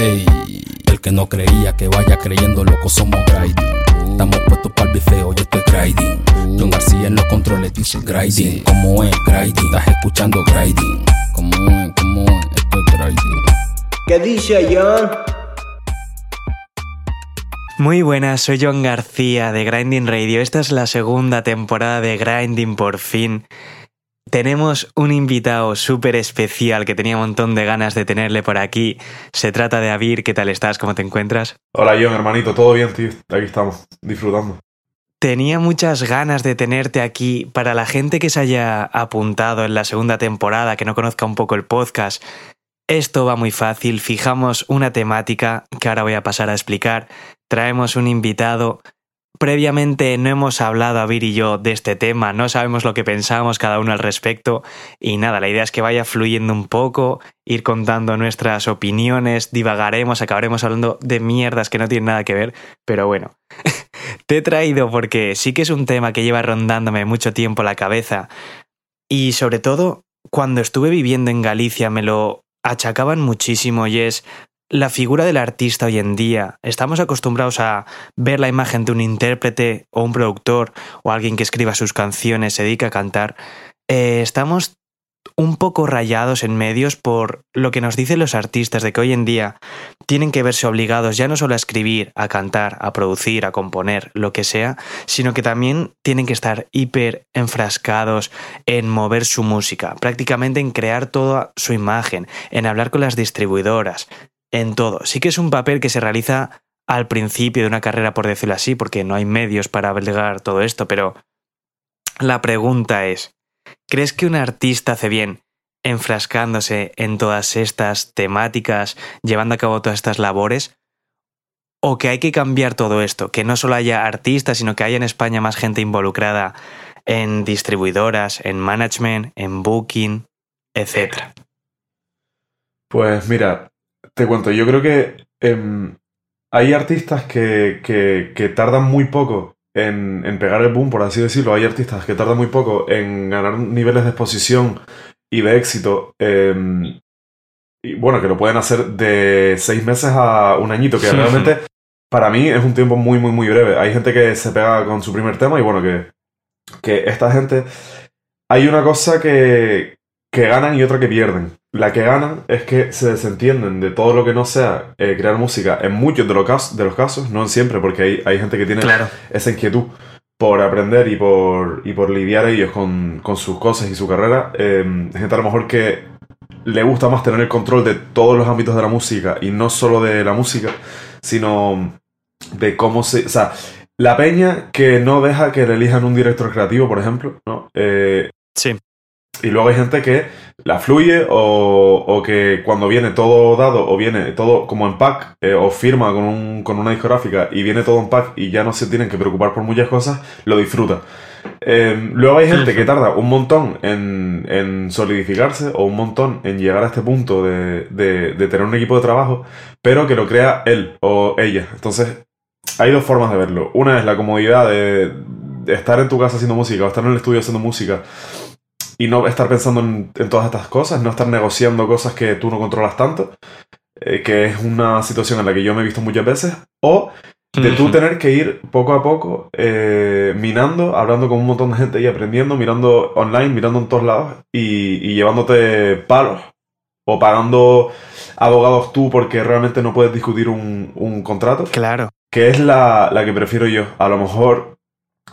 Ey, el que no creía que vaya creyendo, loco, somos grinding. Estamos puestos para el bifeo, yo estoy grinding. John García en los controles dice grinding. Como es grinding? Estás escuchando grinding. Como es, como es, esto es grinding. ¿Qué dice John? Muy buenas, soy John García de Grinding Radio. Esta es la segunda temporada de Grinding por fin. Tenemos un invitado súper especial que tenía un montón de ganas de tenerle por aquí. Se trata de Avir. ¿Qué tal estás? ¿Cómo te encuentras? Hola John, hermanito, ¿todo bien, tío? Aquí estamos, disfrutando. Tenía muchas ganas de tenerte aquí. Para la gente que se haya apuntado en la segunda temporada, que no conozca un poco el podcast, esto va muy fácil. Fijamos una temática que ahora voy a pasar a explicar. Traemos un invitado Previamente no hemos hablado, Avir y yo, de este tema, no sabemos lo que pensamos cada uno al respecto y nada, la idea es que vaya fluyendo un poco, ir contando nuestras opiniones, divagaremos, acabaremos hablando de mierdas que no tienen nada que ver, pero bueno, te he traído porque sí que es un tema que lleva rondándome mucho tiempo la cabeza y sobre todo cuando estuve viviendo en Galicia me lo achacaban muchísimo y es la figura del artista hoy en día. Estamos acostumbrados a ver la imagen de un intérprete o un productor o alguien que escriba sus canciones, se dedica a cantar. Eh, estamos un poco rayados en medios por lo que nos dicen los artistas de que hoy en día tienen que verse obligados ya no solo a escribir, a cantar, a producir, a componer, lo que sea, sino que también tienen que estar hiper enfrascados en mover su música, prácticamente en crear toda su imagen, en hablar con las distribuidoras, en todo. Sí que es un papel que se realiza al principio de una carrera, por decirlo así, porque no hay medios para abrigar todo esto, pero la pregunta es, ¿crees que un artista hace bien enfrascándose en todas estas temáticas, llevando a cabo todas estas labores? ¿O que hay que cambiar todo esto? Que no solo haya artistas, sino que haya en España más gente involucrada en distribuidoras, en management, en booking, etcétera. Pues mira, te cuento, yo creo que em, hay artistas que, que, tardan muy poco en, en, pegar el boom, por así decirlo. Hay artistas que tardan muy poco en ganar niveles de exposición y de éxito. Em, y bueno, que lo pueden hacer de seis meses a un añito, que realmente para mí es un tiempo muy, muy, muy breve. Hay gente que se pega con su primer tema y bueno, que, que esta gente... Hay una cosa que, que ganan y otra que pierden. La que ganan es que se desentienden de todo lo que no sea eh, crear música en muchos de los, casos, de los casos, no en siempre, porque hay, hay gente que tiene esa inquietud por aprender y por, y por lidiar ellos con, con sus cosas y su carrera. Eh, gente a lo mejor que le gusta más tener el control de todos los ámbitos de la música y no solo de la música, sino de cómo se... O sea, la peña que no deja que le elijan un director creativo, por ejemplo, ¿no? Eh, sí. Y luego hay gente que la fluye o, o, que cuando viene todo dado o viene todo como en pack eh, o firma con, un, con, una discográfica y viene todo en pack y ya no se tienen que preocupar por muchas cosas, lo disfruta. Eh, luego hay gente que tarda un montón en, en, solidificarse o un montón en llegar a este punto de, de, de tener un equipo de trabajo, pero que lo crea él o ella. Entonces, hay dos formas de verlo. Una es la comodidad de, de estar en tu casa haciendo música o estar en el estudio haciendo música y no estar pensando en, todas estas cosas, no estar negociando cosas que tú no controlas tanto, eh, que es una situación en la que yo me he visto muchas veces, o de tú tener que ir poco a poco eh, minando, hablando con un montón de gente y aprendiendo, mirando online, mirando en todos lados y, llevándote palos o pagando abogados tú porque realmente no puedes discutir un, un contrato. Claro. Que es la, la que prefiero yo. A lo mejor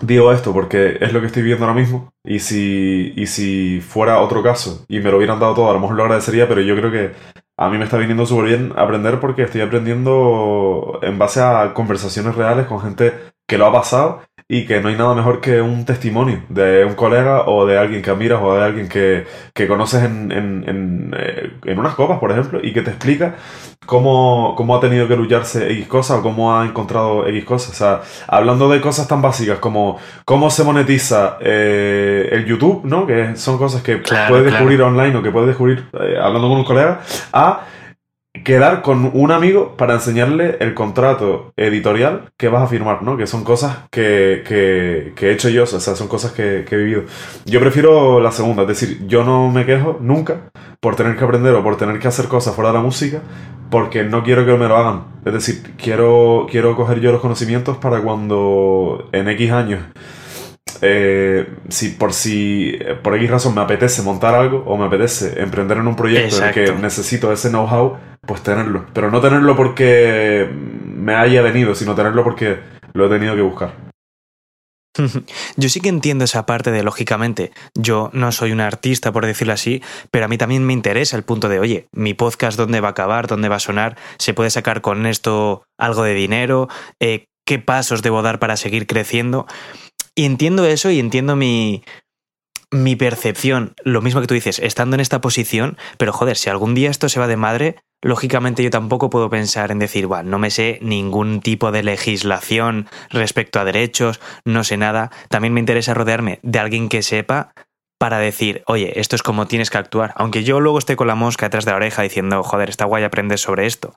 Digo esto porque es lo que estoy viendo ahora mismo y si, y si fuera otro caso y me lo hubieran dado todo, a lo mejor lo agradecería, pero yo creo que a mí me está viniendo súper bien aprender porque estoy aprendiendo en base a conversaciones reales con gente que lo ha pasado y que no hay nada mejor que un testimonio de un colega o de alguien que admiras o de alguien que, que conoces en, en, en, eh, en, unas copas, por ejemplo, y que te explica cómo, cómo ha tenido que lucharse X cosas o cómo ha encontrado X cosas. O sea, hablando de cosas tan básicas como cómo se monetiza eh, el YouTube, ¿no? Que son cosas que puedes descubrir online o que puedes descubrir eh, hablando con un colega, a quedar con un amigo para enseñarle el contrato editorial que vas a firmar, ¿no? Que son cosas que, que, he hecho yo, o sea, son cosas que, que, he vivido. Yo prefiero la segunda, es decir, yo no me quejo nunca por tener que aprender o por tener que hacer cosas fuera de la música, porque no quiero que me lo hagan. Es decir, quiero, quiero coger yo los conocimientos para cuando en X años, eh, si por si por X razón me apetece montar algo o me apetece emprender en un proyecto en el que necesito ese know-how, pues tenerlo. Pero no tenerlo porque me haya venido, sino tenerlo porque lo he tenido que buscar. Yo sí que entiendo esa parte de, lógicamente, yo no soy un artista, por decirlo así, pero a mí también me interesa el punto de, oye, mi podcast, ¿dónde va a acabar? ¿Dónde va a sonar? ¿Se puede sacar con esto algo de dinero? Eh, ¿Qué pasos debo dar para seguir creciendo? Y entiendo eso y entiendo mi, mi percepción, lo mismo que tú dices, estando en esta posición, pero joder, si algún día esto se va de madre, lógicamente yo tampoco puedo pensar en decir, bueno, no me sé ningún tipo de legislación respecto a derechos, no sé nada. También me interesa rodearme de alguien que sepa para decir, oye, esto es como tienes que actuar. Aunque yo luego esté con la mosca detrás de la oreja diciendo, joder, está guay aprender sobre esto.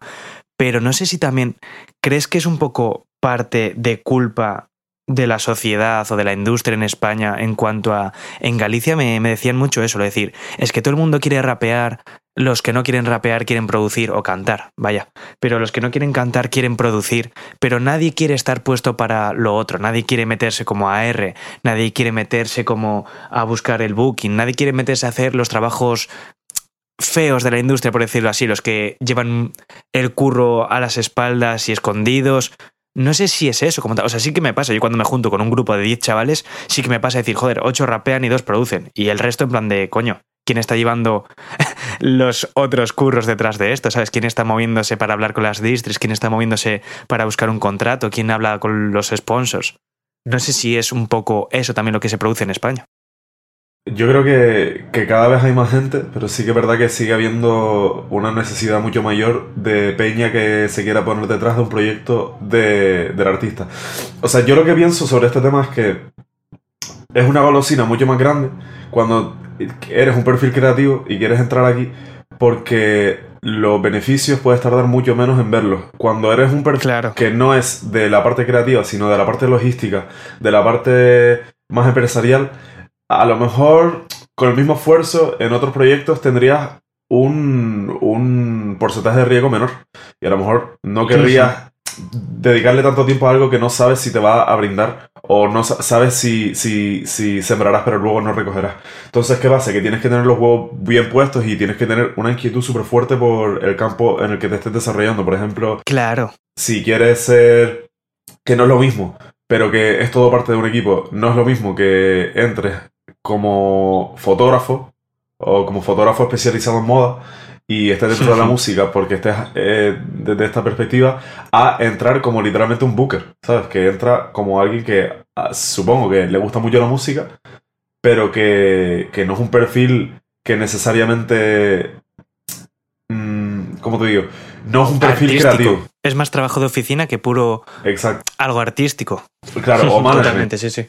Pero no sé si también crees que es un poco parte de culpa de la sociedad o de la industria en España en cuanto a... En Galicia me, decían mucho eso, lo decir, es que todo el mundo quiere rapear, los que no quieren rapear quieren producir o cantar, vaya, pero los que no quieren cantar quieren producir, pero nadie quiere estar puesto para lo otro, nadie quiere meterse como AR, nadie quiere meterse como a buscar el booking, nadie quiere meterse a hacer los trabajos feos de la industria, por decirlo así, los que llevan el curro a las espaldas y escondidos, no sé si es eso como tal. O sea, sí que me pasa. Yo cuando me junto con un grupo de 10 chavales, sí que me pasa decir, joder, 8 rapean y 2 producen. Y el resto en plan de, coño, ¿quién está llevando los otros curros detrás de esto? ¿Sabes? ¿Quién está moviéndose para hablar con las distris? ¿Quién está moviéndose para buscar un contrato? ¿Quién habla con los sponsors? No sé si es un poco eso también lo que se produce en España. Yo creo que, cada vez hay más gente, pero sí que es verdad que sigue habiendo una necesidad mucho mayor de peña que se quiera poner detrás de un proyecto de, del artista. O sea, yo lo que pienso sobre este tema es que es una golosina mucho más grande cuando eres un perfil creativo y quieres entrar aquí porque los beneficios puedes tardar mucho menos en verlos. Cuando eres un perfil que no es de la parte creativa, sino de la parte logística, de la parte más empresarial, a lo mejor con el mismo esfuerzo en otros proyectos tendrías un, un porcentaje de riesgo menor. Y a lo mejor no querrías dedicarle tanto tiempo a algo que no sabes si te va a brindar o no sabes si, si, si sembrarás pero luego no recogerás. Entonces, ¿qué pasa? Que tienes que tener los huevos bien puestos y tienes que tener una inquietud súper fuerte por el campo en el que te estés desarrollando. Por ejemplo, claro. si quieres ser, que no es lo mismo, pero que es todo parte de un equipo, no es lo mismo que entres como fotógrafo o como fotógrafo especializado en moda y estés dentro de la música porque estés eh, desde esta perspectiva a entrar como literalmente un booker, ¿sabes? Que entra como alguien que ah, supongo que le gusta mucho la música, pero que, que no es un perfil que necesariamente... Mmm, ¿Cómo te digo? No es un perfil creativo. Es más trabajo de oficina que puro Exacto. algo artístico. Claro, o Totalmente, sí, sí.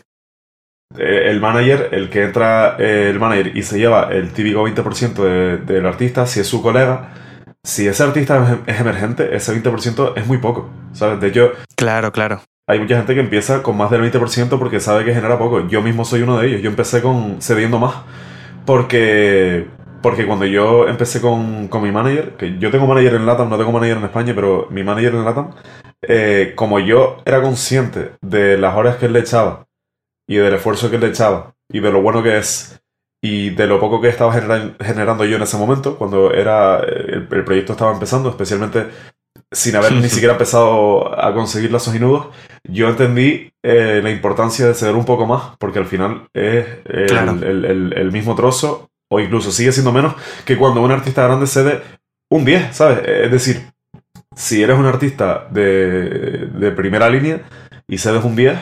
Eh, el manager, el que entra eh, el manager y se lleva el típico 20% del artista, si es su colega, si ese artista es emergente, ese 20% es muy poco, ¿sabes? De hecho, claro, claro. Hay mucha gente que empieza con más del 20% porque sabe que genera poco. Yo mismo soy uno de ellos. Yo empecé con cediendo más porque porque cuando yo empecé con, con, mi manager, que yo tengo manager en LATAM, no tengo manager en España, pero mi manager en LATAM, eh, como yo era consciente de las horas que él le echaba y del esfuerzo que le echaba y de lo bueno que es y de lo poco que estaba generando yo en ese momento, cuando era el, proyecto estaba empezando, especialmente sin haber ni siquiera empezado a conseguir lazos y nudos, yo entendí eh, la importancia de ceder un poco más, porque al final es el, el, mismo trozo, o incluso sigue siendo menos, que cuando un artista grande cede un 10, ¿sabes? Es decir, si eres un artista de, de primera línea y cedes un 10,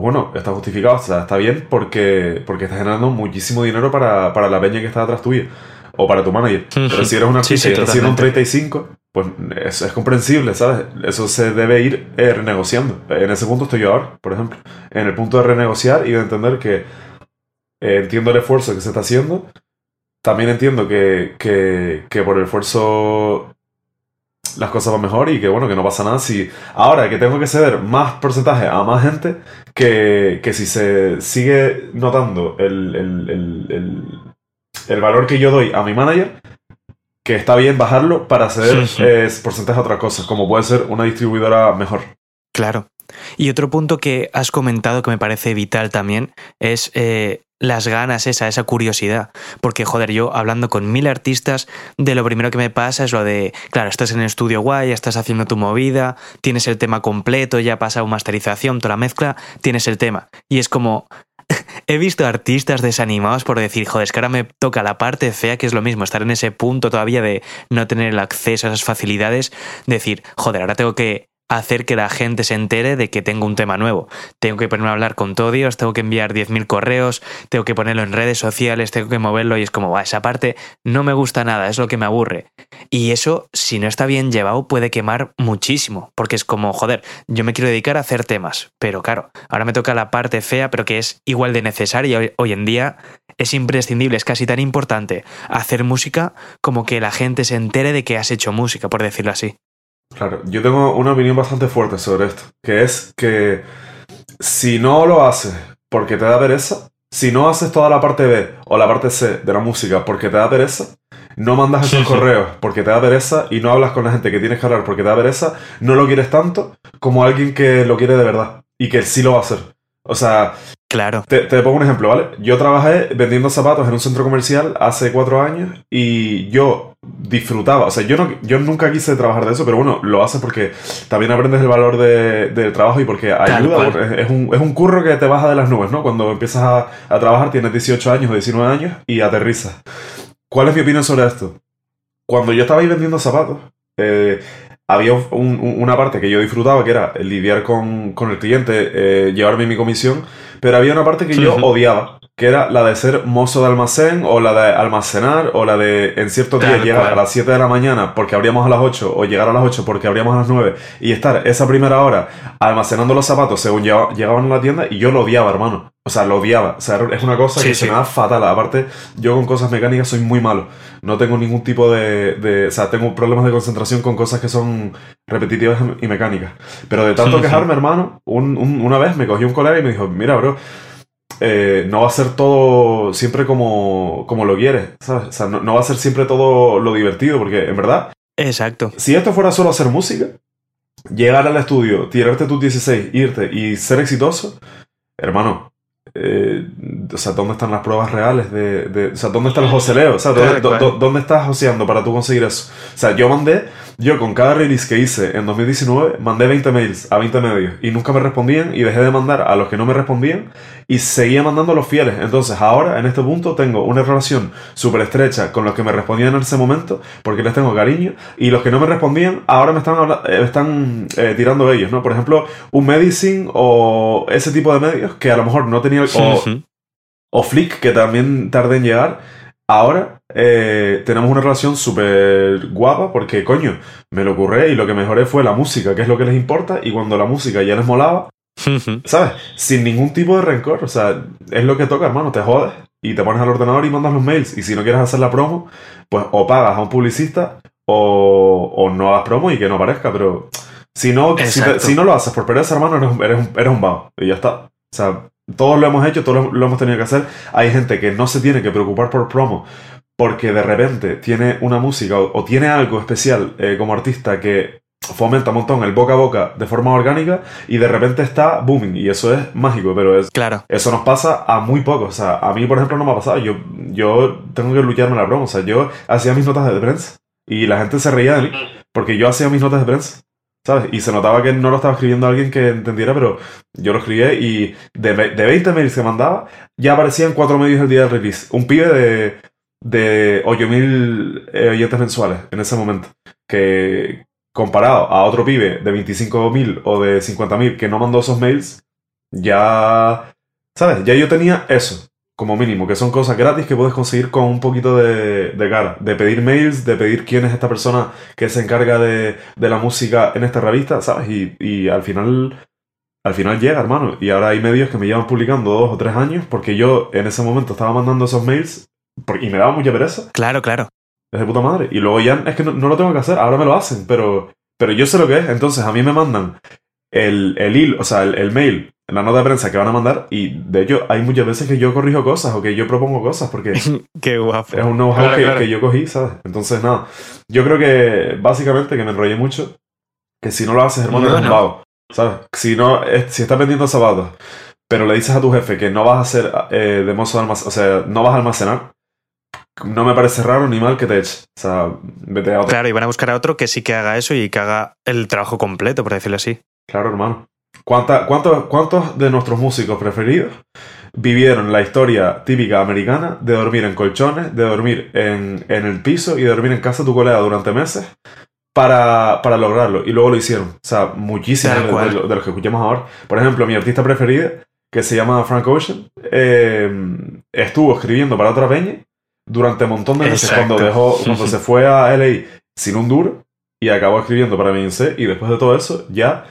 pues bueno, está justificado, o sea, está bien porque, porque estás generando muchísimo dinero para, la peña que está atrás tuya o para tu manager. Pero si eres un artista y estás haciendo un 35, pues es, es, comprensible, ¿sabes? Eso se debe ir eh, renegociando. En ese punto estoy yo ahora, por ejemplo. En el punto de renegociar y de entender que eh, entiendo el esfuerzo que se está haciendo. También entiendo que, que, que por el esfuerzo las cosas van mejor y que bueno, que no pasa nada si ahora que tengo que ceder más porcentaje a más gente que, que si se sigue notando el, el, el, el valor que yo doy a mi manager, que está bien bajarlo para hacer eh, porcentaje a otras cosas, como puede ser una distribuidora mejor. Claro. Y otro punto que has comentado que me parece vital también es eh, las ganas, esa, esa curiosidad. Porque, joder, yo hablando con mil artistas, de lo primero que me pasa es lo de, claro, estás en el estudio guay, estás haciendo tu movida, tienes el tema completo, ya ha pasado masterización, toda la mezcla, tienes el tema. Y es como, he visto artistas desanimados por decir, joder, es que ahora me toca la parte fea, que es lo mismo, estar en ese punto todavía de no tener el acceso a esas facilidades, decir, joder, ahora tengo que hacer que la gente se entere de que tengo un tema nuevo. Tengo que ponerme a hablar con todos, tengo que enviar 10.000 correos, tengo que ponerlo en redes sociales, tengo que moverlo y es como, va, esa parte no me gusta nada, es lo que me aburre. Y eso, si no está bien llevado, puede quemar muchísimo, porque es como, joder, yo me quiero dedicar a hacer temas, pero claro, ahora me toca la parte fea, pero que es igual de necesaria hoy en día, es imprescindible, es casi tan importante hacer música como que la gente se entere de que has hecho música, por decirlo así. Claro, yo tengo una opinión bastante fuerte sobre esto, que es que si no lo haces porque te da pereza, si no haces toda la parte B o la parte C de la música porque te da pereza, no mandas esos correos porque te da pereza y no hablas con la gente que tienes que hablar porque te da pereza, no lo quieres tanto como alguien que lo quiere de verdad y que sí lo va a hacer. O sea, Claro. te, te pongo un ejemplo, ¿vale? Yo trabajé vendiendo zapatos en un centro comercial hace cuatro años y yo disfrutaba, o sea, yo, no, yo nunca quise trabajar de eso, pero bueno, lo haces porque también aprendes el valor de- del trabajo y porque ayuda, es un, es un curro que te baja de las nubes, ¿no? Cuando empiezas a, a trabajar tienes 18 años o 19 años y aterrizas. ¿Cuál es mi opinión sobre esto? Cuando yo estaba ahí vendiendo zapatos, eh, había un- un- una parte que yo disfrutaba, que era lidiar con, con el cliente, eh, llevarme mi comisión, pero había una parte que yo odiaba, que era la de ser mozo de almacén o la de almacenar o la de en ciertos días llegar cual. a las 7 de la mañana porque abríamos a las 8 o llegar a las 8 porque abríamos a las 9 y estar esa primera hora almacenando los zapatos según llega- llegaban a la tienda y yo lo odiaba, hermano. O sea, lo odiaba. O sea, es una cosa Sí, que sí. se me da fatal. Aparte, yo con cosas mecánicas soy muy malo. No tengo ningún tipo de, de- O sea, tengo problemas de concentración con cosas que son repetitivas y mecánicas. Pero de tanto sí. quejarme, hermano, un- un- una vez me cogió un colega y me dijo, mira, bro, eh, no va a ser todo siempre como, como lo quieres, ¿sabes? O sea, no, no va a ser siempre todo lo divertido, porque en verdad, Exacto. si esto fuera solo hacer música, llegar al estudio, tirarte tus 16, irte y ser exitoso, hermano, eh, o sea, ¿dónde están las pruebas reales? De, de- o sea, ¿dónde está el joseleo? O sea, ¿dónde, Claro, claro. ¿dónde estás joseando para tú conseguir eso? O sea, yo mandé, yo con cada release que hice en 2019, mandé 20 mails a 20 medios y nunca me respondían y dejé de mandar a los que no me respondían y seguía mandando a los fieles. Entonces, ahora, en este punto, tengo una relación súper estrecha con los que me respondían en ese momento porque les tengo cariño y los que no me respondían, ahora me están, habla- eh, están eh, tirando ellos, ¿no? Por ejemplo, un Medicine o ese tipo de medios que a lo mejor no tenía... O, o Flick, que también tardé en llegar. Ahora eh, tenemos una relación súper guapa porque, coño, me lo ocurré y lo que mejoré fue la música, que es lo que les importa, y cuando la música ya les molaba. ¿sabes? Sin ningún tipo de rencor, o sea, es lo que toca, hermano, te jodes y te pones al ordenador y mandas los mails, y si no quieres hacer la promo, pues o pagas a un publicista o, o no hagas promo y que no aparezca, pero si no, si, te- Exacto. si no lo haces por pereza, hermano, eres, un- eres, un, eres un vago, y ya está. O sea, todos lo hemos hecho, todos lo, hemos tenido que hacer. Hay gente que no se tiene que preocupar por promo porque de repente tiene una música o, o tiene algo especial eh, como artista que fomenta un montón el boca a boca de forma orgánica y de repente está booming y eso es mágico, pero es, Claro. eso nos pasa a muy pocos. O sea, a mí, por ejemplo, no me ha pasado. Yo, yo tengo que lucharme la broma. O sea, yo hacía mis notas de prensa y la gente se reía de mí porque yo hacía mis notas de prensa. ¿Sabes? Y se notaba que no lo estaba escribiendo alguien que entendiera, pero yo lo escribía y de, de 20 mails que mandaba, ya aparecían cuatro medios el día del release. Un pibe de, de 8.000 eh, oyentes mensuales en ese momento. Que comparado a otro pibe de 25.000 o de 50.000 que no mandó esos mails, ya, ¿sabes? Ya yo tenía eso, como mínimo, que son cosas gratis que puedes conseguir con un poquito de, de cara, de pedir mails, de pedir quién es esta persona que se encarga de, de la música en esta revista, ¿sabes? Y, y al final... Al final llega, hermano. Y ahora hay medios que me llevan publicando dos o tres años porque yo en ese momento estaba mandando esos mails y me daba mucha pereza. Claro, claro. Es de puta madre. Y luego ya es que no, no lo tengo que hacer, ahora me lo hacen, pero, pero yo sé lo que es. Entonces a mí me mandan el, el o sea, el, el mail la nota de prensa que van a mandar y de hecho hay muchas veces que yo corrijo cosas o que yo propongo cosas porque Qué guapo. es un know-how Claro, que, claro. que yo cogí, ¿sabes? Entonces, nada, yo creo que básicamente que me enrollé mucho, que si no lo haces, hermano, No, eres un vago, ¿sabes? Si, no, es- si estás vendiendo zapatos, pero le dices a tu jefe que no vas a hacer eh, de mozo de almacenar, o sea, no vas a almacenar, no me parece raro ni mal que te eche. O sea, vete a otro. Claro, y van a buscar a otro que sí que haga eso y que haga el trabajo completo, por decirlo así. Claro, hermano. ¿Cuánta- cuántos, ¿Cuántos de nuestros músicos preferidos vivieron la historia típica americana de dormir en colchones, de dormir en, en el piso y de dormir en casa de tu colega durante meses para, para lograrlo? Y luego lo hicieron. O sea, muchísimos de los que escuchamos ahora. Por ejemplo, mi artista preferida, que se llama Frank Ocean, eh, estuvo escribiendo para otra peña durante un montón de meses Exacto. cuando dejó, cuando se fue a LA sin un duro y acabó escribiendo para Beyoncé y después de todo eso ya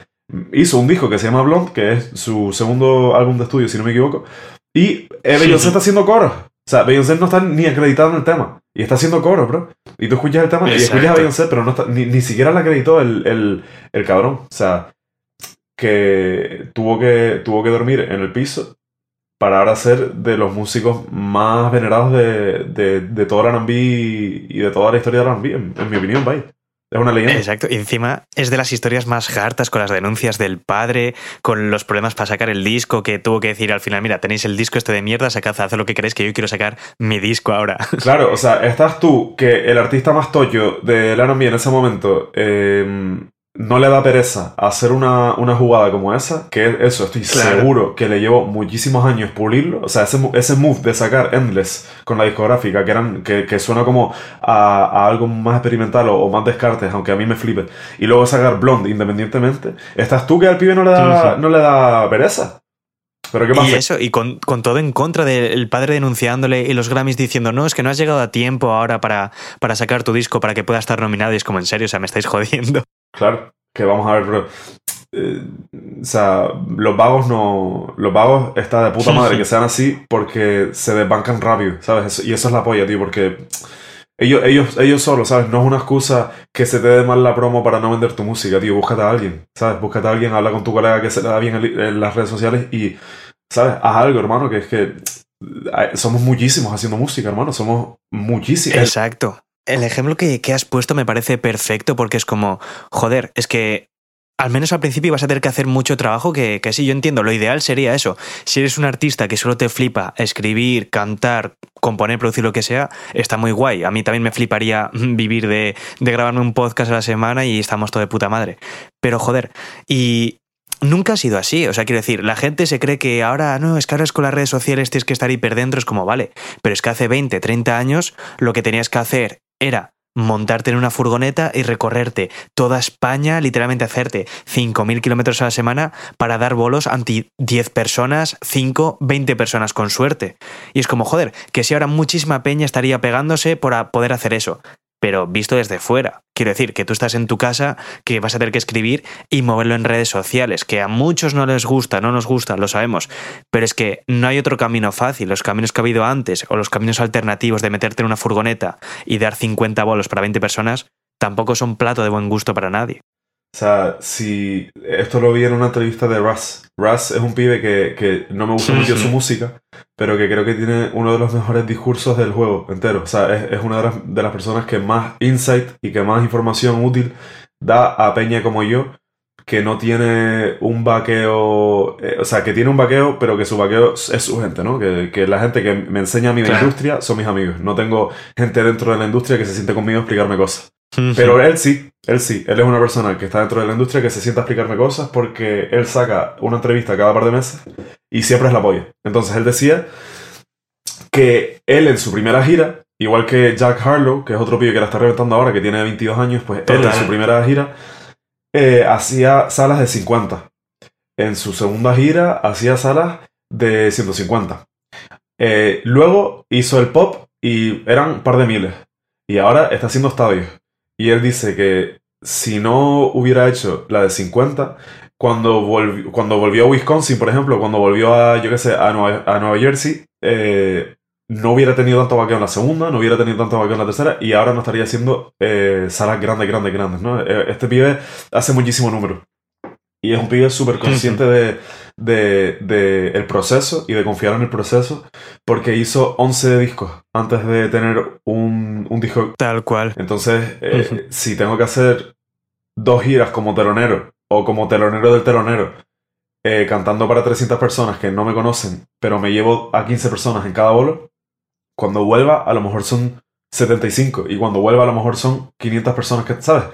hizo un disco que se llama Blonde, que es su segundo álbum de estudio, si no me equivoco, y eh, Beyoncé está haciendo coros. O sea, Beyoncé no está ni acreditado en el tema. Y está haciendo coros, bro. Y tú escuchas el tema y escuchas a Exacto. Beyoncé, pero no está, ni, ni siquiera la acreditó el, el, el cabrón. O sea, que tuvo, que tuvo que dormir en el piso para ahora ser de los músicos más venerados de, de, de todo el R&B y de toda la historia del R&B, en, en mi opinión, vaya. Es una leyenda. Exacto, y encima es de las historias más hartas con las denuncias del padre, con los problemas para sacar el disco, que tuvo que decir al final, mira, tenéis el disco este de mierda, sacad, haced lo que queréis, que yo quiero sacar mi disco ahora. Claro, o sea, estás tú, que el artista más tocho del R&B en ese momento eh, no le da pereza hacer una, una jugada como esa, que es eso, estoy Claro. seguro que le llevó muchísimos años pulirlo. O sea, ese, ese move de sacar Endless con la discográfica, que, eran, que, que suena como a, a algo más experimental o, o más descartes, aunque a mí me flipe, y luego sacar Blonde independientemente, estás tú que al pibe no le da, no le da pereza. Pero ¿qué Y pasa? eso, y con, con todo en contra del padre denunciándole y los Grammys diciendo, no, es que no has llegado a tiempo ahora para, para sacar tu disco, para que pueda estar nominado. Y es como, en serio, o sea, me estáis jodiendo. Claro, que vamos a ver. Eh, o sea, los vagos no. Los vagos está de puta madre que sean así porque se desbancan rápido, ¿sabes? Y eso es la polla, tío, porque ellos, ellos, ellos solos, ¿sabes? No es una excusa que se te dé mal la promo para no vender tu música, tío. Búscate a alguien, ¿sabes? Búscate a alguien, habla con tu colega que se le da bien en, en las redes sociales y, ¿sabes? Haz algo, hermano, que es que eh, somos muchísimos haciendo música, hermano. Somos muchísimos. Exacto. El ejemplo que, has puesto me parece perfecto porque es como, joder, es que al menos al principio vas a tener que hacer mucho trabajo que, que sí, yo entiendo. Lo ideal sería eso. Si eres un artista que solo te flipa escribir, cantar, componer, producir lo que sea, está muy guay. A mí también me fliparía vivir de, de grabarme un podcast a la semana y estamos todo de puta madre. Pero joder, y nunca ha sido así. O sea, quiero decir, la gente se cree que ahora, no, es que ahora es con las redes sociales tienes que estar hiper dentro, es como, vale. Pero es que hace 20, 30 años lo que tenías que hacer era montarte en una furgoneta y recorrerte toda España, literalmente hacerte 5.000 kilómetros a la semana para dar bolos ante 10 personas, 5, 20 personas con suerte. Y es como, joder, que si ahora muchísima peña estaría pegándose por a poder hacer eso. Pero visto desde fuera. Quiero decir, que tú estás en tu casa, que vas a tener que escribir y moverlo en redes sociales, que a muchos no les gusta, no nos gusta, lo sabemos. Pero es que no hay otro camino fácil. Los caminos que ha habido antes o los caminos alternativos de meterte en una furgoneta y dar 50 bolos para 20 personas tampoco son plato de buen gusto para nadie. O sea, si esto lo vi en una entrevista de Russ. Russ es un pibe que, que no me gusta mucho su música, pero que creo que tiene uno de los mejores discursos del juego entero. O sea, es, es una de las, de las personas que más insight y que más información útil da a Peña como yo, que no tiene un vaqueo, eh, o sea, que tiene un vaqueo, pero que su vaqueo es su gente, ¿no? Que, que la gente que me enseña a mí de Claro. industria son mis amigos. No tengo gente dentro de la industria que se siente conmigo a explicarme cosas. Pero él sí, él sí, él es una persona que está dentro de la industria que se sienta a explicarme cosas porque él saca una entrevista cada par de meses y siempre es la polla. Entonces él decía que él en su primera gira, igual que Jack Harlow, que es otro pibe que la está reventando ahora, que tiene 22 años, pues él en su primera gira eh, hacía salas de 50. En su segunda gira hacía salas de 150. Eh, luego hizo el pop y eran un par de miles. Y ahora está haciendo estadios. Y él dice que si no hubiera hecho la de 50, cuando volvió, cuando volvió a Wisconsin, por ejemplo, cuando volvió a, yo qué sé, a Nueva, a Nueva Jersey, eh, no hubiera tenido tanto vaqueo en la segunda, no hubiera tenido tanto vaqueo en la tercera, y ahora no estaría haciendo eh, salas grandes, grandes, grandes, ¿no? Eh, Este pibe hace muchísimo número. Y es un pibe súper consciente de, de, de el proceso y de confiar en el proceso porque hizo 11 discos antes de tener un, un disco. Tal cual. Entonces, eh, si tengo que hacer dos giras como telonero o como telonero del telonero, eh, cantando para 300 personas que no me conocen, pero me llevo a 15 personas en cada bolo, cuando vuelva a lo mejor son 75 y cuando vuelva a lo mejor son 500 personas que, ¿sabes?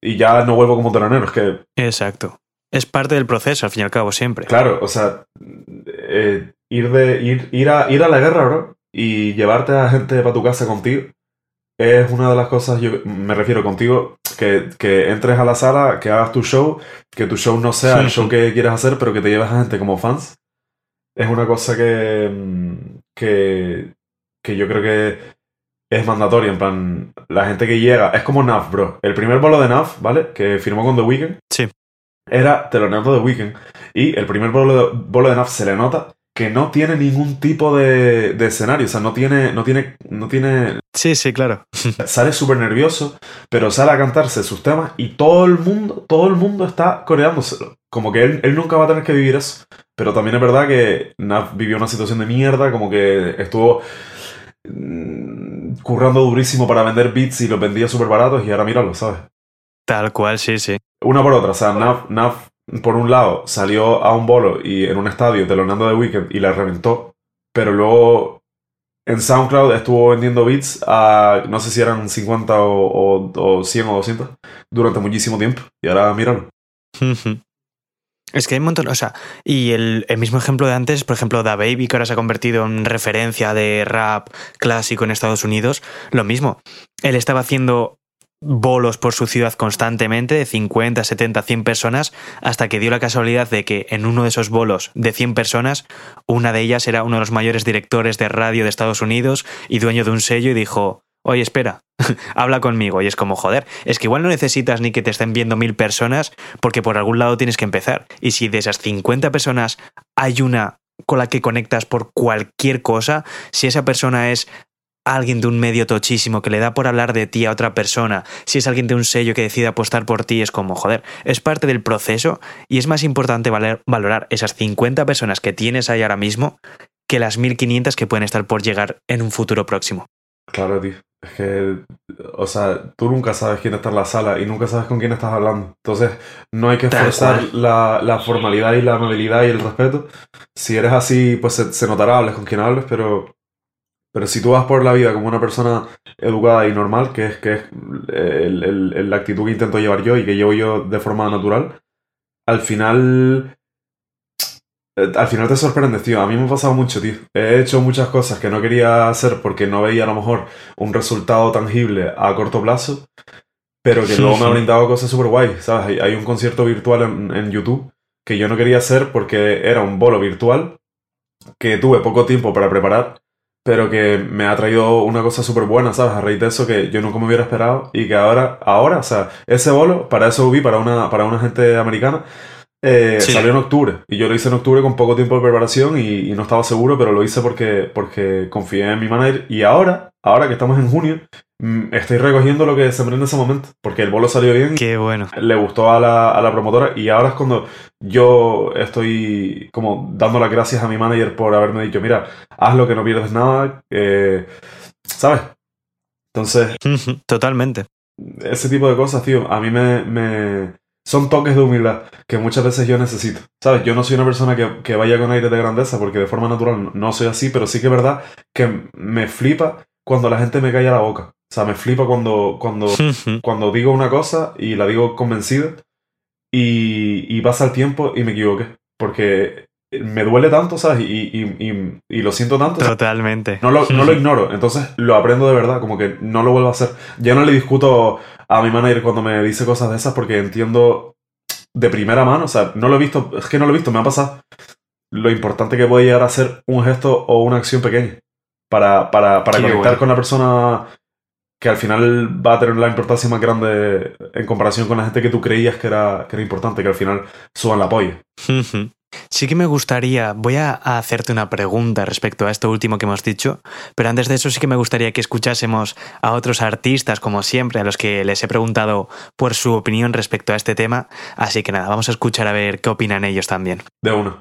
Y ya no vuelvo como telonero, es que Exacto. Es parte del proceso, al fin y al cabo, siempre. Claro, o sea, eh, ir, de, ir, ir, a, ir a la guerra, bro, y llevarte a gente para tu casa contigo, es una de las cosas, yo me refiero contigo, que, que entres a la sala, que hagas tu show, que tu show no sea el show que quieras hacer, pero que te lleves a gente como fans, es una cosa que, que, que yo creo que es mandatoria, en plan, la gente que llega, es como Naf, bro, el primer bolo de Naf, ¿vale? Que firmó con The Weeknd, Sí. Era telonero de Weekend. Y el primer bolo de, bolo de NAF se le nota que no tiene ningún tipo de, de escenario. O sea, no tiene. No tiene. No tiene. Sí, sí, claro. Sale súper nervioso, pero sale a cantarse sus temas y todo el mundo, todo el mundo está coreándoselo. Como que él, él nunca va a tener que vivir eso. Pero también es verdad que Naf vivió una situación de mierda, como que estuvo mm, currando durísimo para vender beats y los vendía súper baratos y ahora míralo, ¿sabes? Tal cual, sí, sí. Una por otra, o sea, Naf, Naf, por un lado, salió a un bolo y en un estadio telonando de Weekend y la reventó, pero luego en SoundCloud estuvo vendiendo beats a no sé si eran 50 o, o, o 100 o 200 durante muchísimo tiempo. Y ahora míralo. Es que hay un montón, o sea, y el, el mismo ejemplo de antes, por ejemplo, Da Baby, que ahora se ha convertido en referencia de rap clásico en Estados Unidos, lo mismo. Él estaba haciendo bolos por su ciudad constantemente, de 50, 70, 100 personas, hasta que dio la casualidad de que en uno de esos bolos de 100 personas, una de ellas era uno de los mayores directores de radio de Estados Unidos y dueño de un sello y dijo, oye, espera, habla conmigo. Y es como, joder, es que igual no necesitas ni que te estén viendo mil personas porque por algún lado tienes que empezar. Y si de esas 50 personas hay una con la que conectas por cualquier cosa, si esa persona es alguien de un medio tochísimo que le da por hablar de ti a otra persona, si es alguien de un sello que decide apostar por ti, es como, joder, es parte del proceso y es más importante valer- valorar esas 50 personas que tienes ahí ahora mismo que las 1500 que pueden estar por llegar en un futuro próximo. Claro, tío. Es que, o sea, tú nunca sabes quién está en la sala y nunca sabes con quién estás hablando. Entonces, no hay que Tal forzar la formalidad y la amabilidad y el respeto. Si eres así, pues se, se notará, hables con quien hables, pero, pero si tú vas por la vida como una persona educada y normal, que es, que es el- el- el- la actitud que intento llevar yo y que llevo yo de forma natural, al final eh, al final te sorprendes, tío. A mí me ha pasado mucho, tío. He hecho muchas cosas que no quería hacer porque no veía a lo mejor un resultado tangible a corto plazo, pero que luego me ha brindado cosas súper guay, ¿sabes? Hay, hay un concierto virtual en, en YouTube que yo no quería hacer porque era un bolo virtual que tuve poco tiempo para preparar, pero que me ha traído una cosa súper buena, ¿sabes? A raíz de eso que yo nunca me hubiera esperado y que ahora, ahora, o sea, ese bolo, para eso vi, para una, para una gente americana, eh, Sí. salió en octubre. Y yo lo hice en octubre con poco tiempo de preparación y, y no estaba seguro, pero lo hice porque, porque confié en mi manager. Y ahora, ahora que estamos en junio, estoy recogiendo lo que sembré en ese momento, porque el bolo salió bien Qué bueno. le gustó a la, a la promotora y ahora es cuando yo estoy como dando las gracias a mi manager por haberme dicho, mira, haz lo que no pierdes nada, eh, ¿sabes? Entonces, Totalmente. ese tipo de cosas, tío, a mí me, me- Son toques de humildad que muchas veces yo necesito. ¿Sabes? Yo no soy una persona que, que vaya con aire de grandeza porque de forma natural no soy así, pero sí que es verdad que me flipa cuando la gente me calla la boca. O sea, me flipa cuando, cuando cuando digo una cosa y la digo convencido y, y pasa el tiempo y me equivoqué. Porque me duele tanto, ¿sabes? Y, y- y- lo siento tanto. Totalmente. No lo, no lo ignoro, entonces lo aprendo de verdad, como que no lo vuelvo a hacer. Ya no le discuto a mi manager cuando me dice cosas de esas porque entiendo de primera mano, o sea, no lo he visto, es que no lo he visto, me ha pasado. Lo importante que puede llegar a ser un gesto o una acción pequeña para, para, para conectar bueno. con la persona que al final va a tener la importancia más grande en comparación con la gente que tú creías que era, que era importante, que al final suban la polla. Sí que me gustaría, voy a hacerte una pregunta respecto a esto último que hemos dicho, pero antes de eso sí que me gustaría que escuchásemos a otros artistas, como siempre, a los que les he preguntado por su opinión respecto a este tema, así que nada, vamos a escuchar a ver qué opinan ellos también. De una.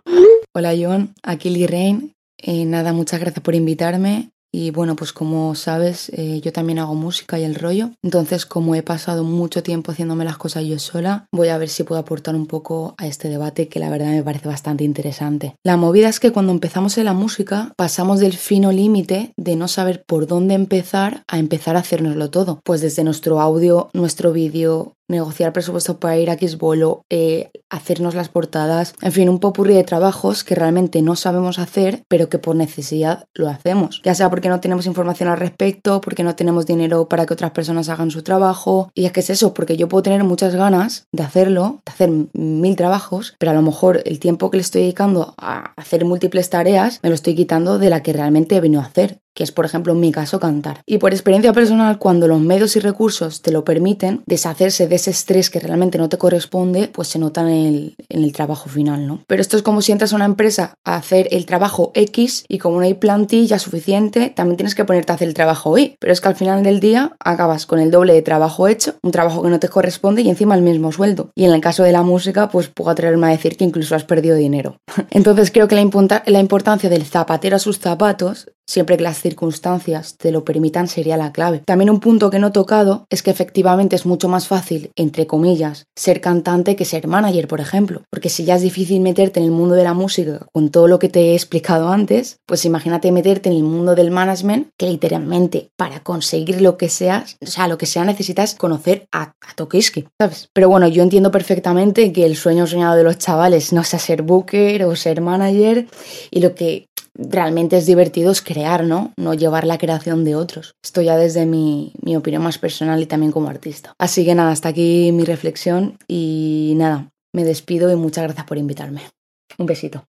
Hola John, aquí Lee Rain. Eh, nada, muchas gracias por invitarme. Y bueno, pues como sabes, eh, yo también hago música y el rollo. Entonces, como he pasado mucho tiempo haciéndome las cosas yo sola, voy a ver si puedo aportar un poco a este debate que la verdad me parece bastante interesante. La movida es que cuando empezamos en la música, pasamos del fino límite de no saber por dónde empezar a empezar a hacérnoslo todo. Pues desde nuestro audio, nuestro vídeo, negociar presupuesto para ir a Xbolo, eh, hacernos las portadas, en fin, un popurrí de trabajos que realmente no sabemos hacer, pero que por necesidad lo hacemos. Ya sea porque no tenemos información al respecto, porque no tenemos dinero para que otras personas hagan su trabajo. Y es que es eso, porque yo puedo tener muchas ganas de hacerlo, de hacer mil trabajos, pero a lo mejor el tiempo que le estoy dedicando a hacer múltiples tareas me lo estoy quitando de la que realmente he venido a hacer que es por ejemplo en mi caso cantar. Y por experiencia personal, cuando los medios y recursos te lo permiten, deshacerse de ese estrés que realmente no te corresponde, pues se nota en el, en el trabajo final, ¿no? Pero esto es como si entras a una empresa a hacer el trabajo X y como no hay plantilla suficiente, también tienes que ponerte a hacer el trabajo Y. Pero es que al final del día acabas con el doble de trabajo hecho, un trabajo que no te corresponde y encima el mismo sueldo. Y en el caso de la música, pues puedo atreverme a decir que incluso has perdido dinero. Entonces creo que la, la importancia del zapatero a sus zapatos siempre que las circunstancias te lo permitan, sería la clave. También un punto que no he tocado es que efectivamente es mucho más fácil, entre comillas, ser cantante que ser manager, por ejemplo. Porque si ya es difícil meterte en el mundo de la música con todo lo que te he explicado antes, pues imagínate meterte en el mundo del management, que literalmente para conseguir lo que seas, o sea, lo que sea necesitas conocer a, a Tokiski, ¿sabes? Pero bueno, yo entiendo perfectamente que el sueño soñado de los chavales no sea ser booker o ser manager y lo que realmente es divertido es crear, ¿no? No llevar la creación de otros. Esto ya desde mi, mi opinión más personal y también como artista. Así que nada, hasta aquí mi reflexión y nada, me despido y muchas gracias por invitarme. Un besito.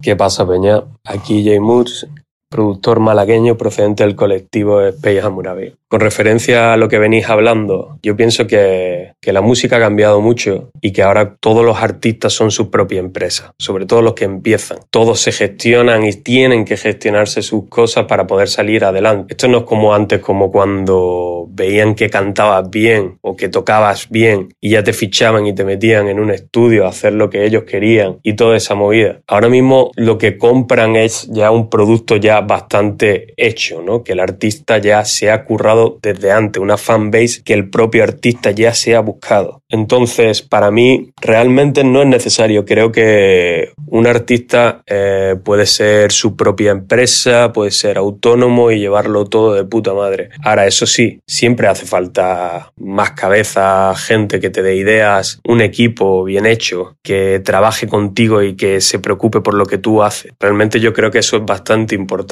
¿Qué pasa, Peña? Aquí Jay Moods, productor malagueño procedente del colectivo Space Hammurabi. Con referencia a lo que venís hablando, yo pienso que, que, la música ha cambiado mucho y que ahora todos los artistas son su propia empresa, sobre todo los que empiezan. Todos se gestionan y tienen que gestionarse sus cosas para poder salir adelante. Esto no es como antes, como cuando veían que cantabas bien o que tocabas bien y ya te fichaban y te metían en un estudio a hacer lo que ellos querían y toda esa movida. Ahora mismo lo que compran es ya un producto ya bastante hecho, ¿no? Que el artista ya se ha currado desde antes, una fanbase que el propio artista ya se ha buscado. Entonces, para mí, realmente no es necesario. Creo que un artista eh, puede ser su propia empresa, puede ser autónomo y llevarlo todo de puta madre. Ahora, eso sí, siempre hace falta más cabeza, gente que te dé ideas, un equipo bien hecho, que trabaje contigo y que se preocupe por lo que tú haces. Realmente yo creo que eso es bastante importante.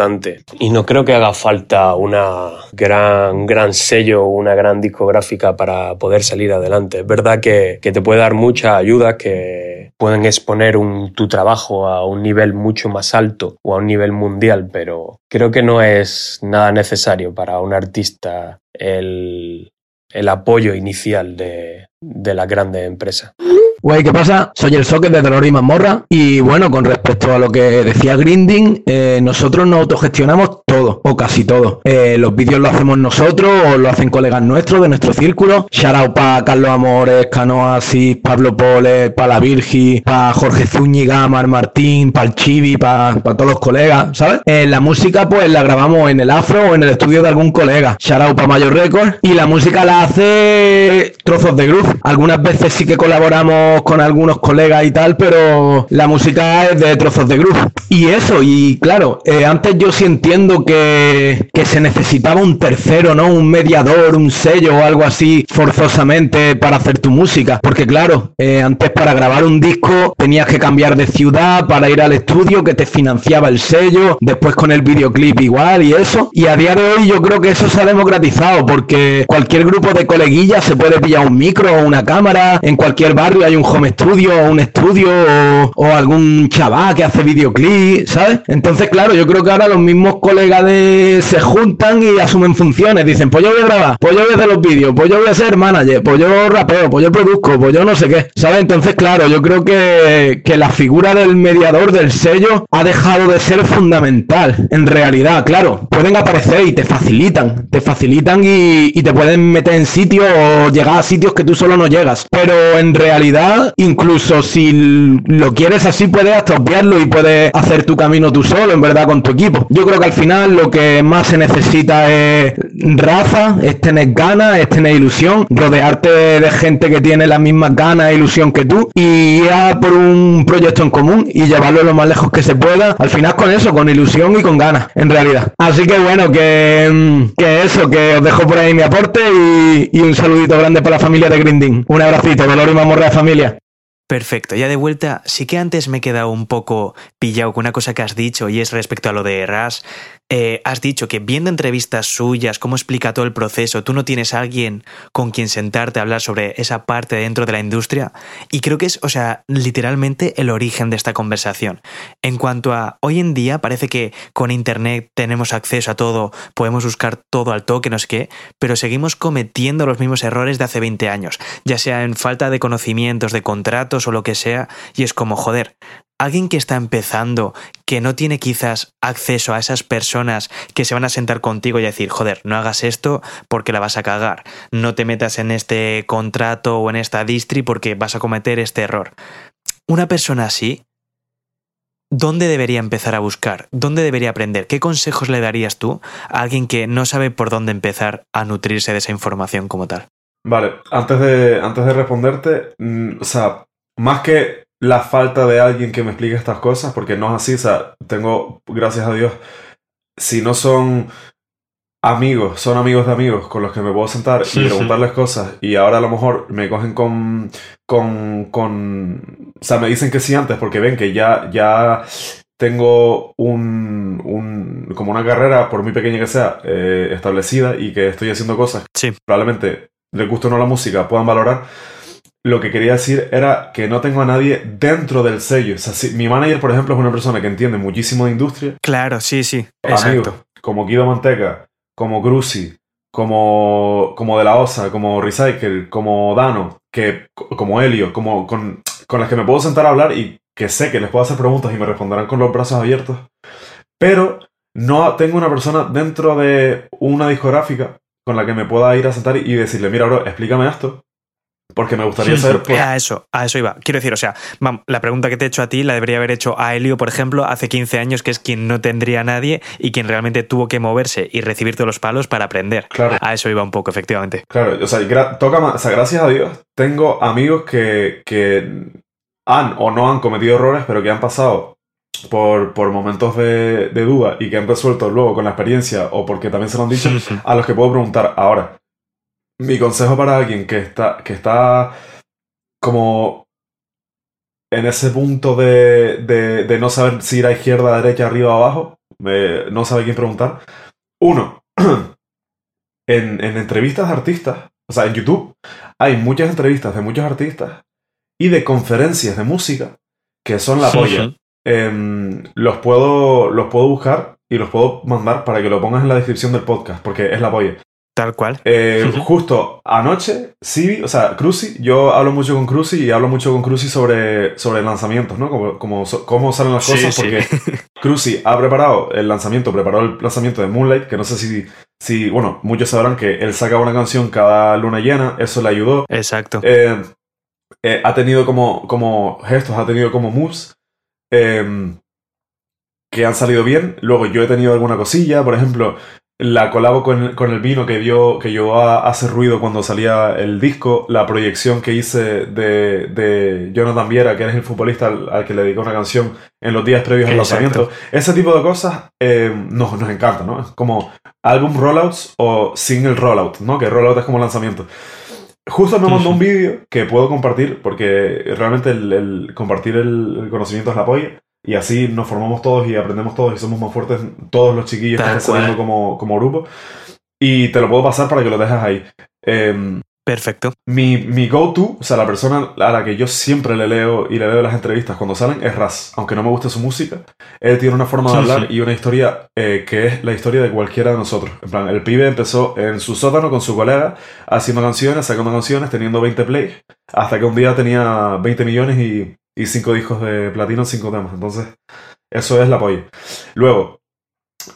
Y no creo que haga falta una gran gran sello o una gran discográfica para poder salir adelante. Es verdad que, que te puede dar mucha ayuda, que pueden exponer un, tu trabajo a un nivel mucho más alto o a un nivel mundial, pero creo que no es nada necesario para un artista el, el apoyo inicial de, de las grandes empresas. Güey, ¿qué pasa? Soy el Socket de Dolor y Mazmorra. Y bueno, con respecto a lo que decía Grinding, eh, nosotros nos autogestionamos todo, o casi todo. Eh, los vídeos lo hacemos nosotros, o lo hacen colegas nuestros de nuestro círculo. Shout para Carlos Amores, Canoasis, Pablo Pole, para la Virgi, para Jorge Zúñiga, Mar Martín, para el Chibi, para todos los colegas, ¿sabes? Eh, la música, pues la grabamos en el afro o en el estudio de algún colega. Shout para Mayor Record. Y la música la hace trozos de groove. Algunas veces sí que colaboramos con algunos colegas y tal, pero la música es de trozos de grupo. Y eso, y claro, eh, antes yo sí entiendo que, que se necesitaba un tercero, ¿no? Un mediador, un sello o algo así forzosamente para hacer tu música. Porque claro, eh, antes para grabar un disco tenías que cambiar de ciudad para ir al estudio que te financiaba el sello, después con el videoclip igual y eso. Y a día de hoy yo creo que eso se ha democratizado porque cualquier grupo de coleguillas se puede pillar un micro o una cámara, en cualquier barrio hay un home studio o un estudio o, algún chaval que hace videoclip, ¿sabes? Entonces, claro, yo creo que ahora los mismos colegas de se juntan y asumen funciones. Dicen, pues yo voy a grabar, pues yo voy a hacer los vídeos, pues yo voy a ser manager, pues yo rapeo, pues yo produzco, pues yo no sé qué, ¿sabes? Entonces, claro, yo creo que, que la figura del mediador del sello ha dejado de ser fundamental. En realidad, claro, pueden aparecer y te facilitan, te facilitan y, y te pueden meter en sitios o llegar a sitios que tú solo no llegas. Pero en realidad incluso si lo quieres así, puedes hasta obviarlo y puedes hacer tu camino tú solo, en verdad, con tu equipo. Yo creo que al final lo que más se necesita es raza, es tener ganas, es tener ilusión, rodearte de gente que tiene las mismas ganas e ilusión que tú y ir por un proyecto en común y llevarlo lo más lejos que se pueda. Al final con eso, con ilusión y con ganas, en realidad. Así que bueno, que, mm, que eso, que os dejo por ahí mi aporte y, un saludito grande para la familia de Grinding. Un abracito, dolor y mamorra de familia. Perfecto, ya de vuelta, sí que antes me he quedado un poco pillado con una cosa que has dicho y es respecto a lo de Ras. Eh, has dicho que viendo entrevistas suyas, cómo explica todo el proceso, tú no tienes a alguien con quien sentarte a hablar sobre esa parte dentro de la industria. Y creo que es, o sea, literalmente el origen de esta conversación. En cuanto a hoy en día, parece que con Internet tenemos acceso a todo, podemos buscar todo al toque, no sé qué, pero seguimos cometiendo los mismos errores de hace 20 años, ya sea en falta de conocimientos, de contratos o lo que sea, y es como, joder, alguien que está empezando, que no tiene quizás acceso a esas personas que se van a sentar contigo y decir, joder, no hagas esto porque la vas a cagar, no te metas en este contrato o en esta distri porque vas a cometer este error. Una persona así, ¿dónde debería empezar a buscar? ¿Dónde debería aprender? ¿Qué consejos le darías tú a alguien que no sabe por dónde empezar a nutrirse de esa información como tal? Vale, antes de, antes de responderte, mm, o sea, más que la falta de alguien que me explique estas cosas, porque no es así, o sea, tengo, gracias a Dios, si no son amigos, son amigos de amigos con los que me puedo sentar y preguntarles cosas y ahora a lo mejor me cogen con, con, con, o sea, me dicen que sí antes porque ven que ya, ya tengo un, un como una carrera, por muy pequeña que sea, eh, establecida y que estoy haciendo cosas Sí. probablemente les guste o no la música, puedan valorar. Lo que quería decir era que no tengo a nadie dentro del sello. O sea, si- mi manager, por ejemplo, es una persona que entiende muchísimo de industria. Claro, sí, sí, Amigos, exacto. como Guido Manteca, como Grusi, como, como De La Osa, como Recycle, como Dano, que, como Helio, como con, con las que me puedo sentar a hablar y que sé que les puedo hacer preguntas y me responderán con los brazos abiertos. Pero no tengo una persona dentro de una discográfica con la que me pueda ir a sentar y decirle, mira, bro, explícame esto. Porque me gustaría saber... por- A eso, a eso iba. Quiero decir, o sea, vam- la pregunta que te he hecho a ti la debería haber hecho a Helio, por ejemplo, hace 15 años, que es quien no tendría a nadie y quien realmente tuvo que moverse y recibir todos los palos para aprender. Claro. A eso iba un poco, efectivamente. Claro, o sea, toca más, o sea, gracias a Dios, tengo amigos que, que han o no han cometido errores, pero que han pasado por, por momentos de, de duda y que han resuelto luego con la experiencia o porque también se lo han dicho, a los que puedo preguntar ahora. Mi consejo para alguien que está, que está como en ese punto de, de, de no saber si ir a izquierda, a derecha, arriba o abajo, no sabe quién preguntar. Uno, en, en entrevistas de artistas, o sea, en YouTube, hay muchas entrevistas de muchos artistas y de conferencias de música que son la polla. Em, los, puedo, los puedo buscar y los puedo mandar para que lo pongas en la descripción del podcast, porque es la polla. Tal cual. Eh. Justo anoche, sí, o sea, Cruci, yo hablo mucho con Cruci y hablo mucho con Cruci sobre, sobre lanzamientos, ¿no? Como, como so- cómo salen las Sí, cosas, sí. porque Cruci ha preparado el lanzamiento, preparó el lanzamiento de Moonlight, que no sé si, si, bueno, muchos sabrán que él saca una canción cada luna llena, eso le ayudó. Exacto. Eh, eh, ha tenido como, como gestos, ha tenido como moves eh, que han salido bien. Luego yo he tenido alguna cosilla, por ejemplo, la colabo con, con el vino que dio que llevó a hacer ruido cuando salía el disco, la proyección que hice de, de Jonathan Viera, que es el futbolista al, al que le dediqué una canción en los días previos al lanzamiento. Ese tipo de cosas eh, nos, nos encanta, ¿no? Es como álbum rollouts o single rollout, ¿no? Que rollout es como lanzamiento. Justo me mandó un vídeo que puedo compartir porque realmente el, el compartir el, el conocimiento es la polla y así nos formamos todos y aprendemos todos y somos más fuertes todos los chiquillos Tal que están saliendo cual. como, como grupo y te lo puedo pasar para que lo dejes ahí. Em, Perfecto. mi, mi go-to, o sea, la persona a la que yo siempre le leo y le veo las entrevistas cuando salen es Raz. Aunque no me guste su música, él tiene una forma de hablar y una historia eh, que es la historia de cualquiera de nosotros. En plan, el pibe empezó en su sótano con su colega haciendo canciones, sacando canciones, teniendo 20 plays, hasta que un día tenía 20 millones y, y 5 discos de platino 5 temas. Entonces, eso es la polla. Luego,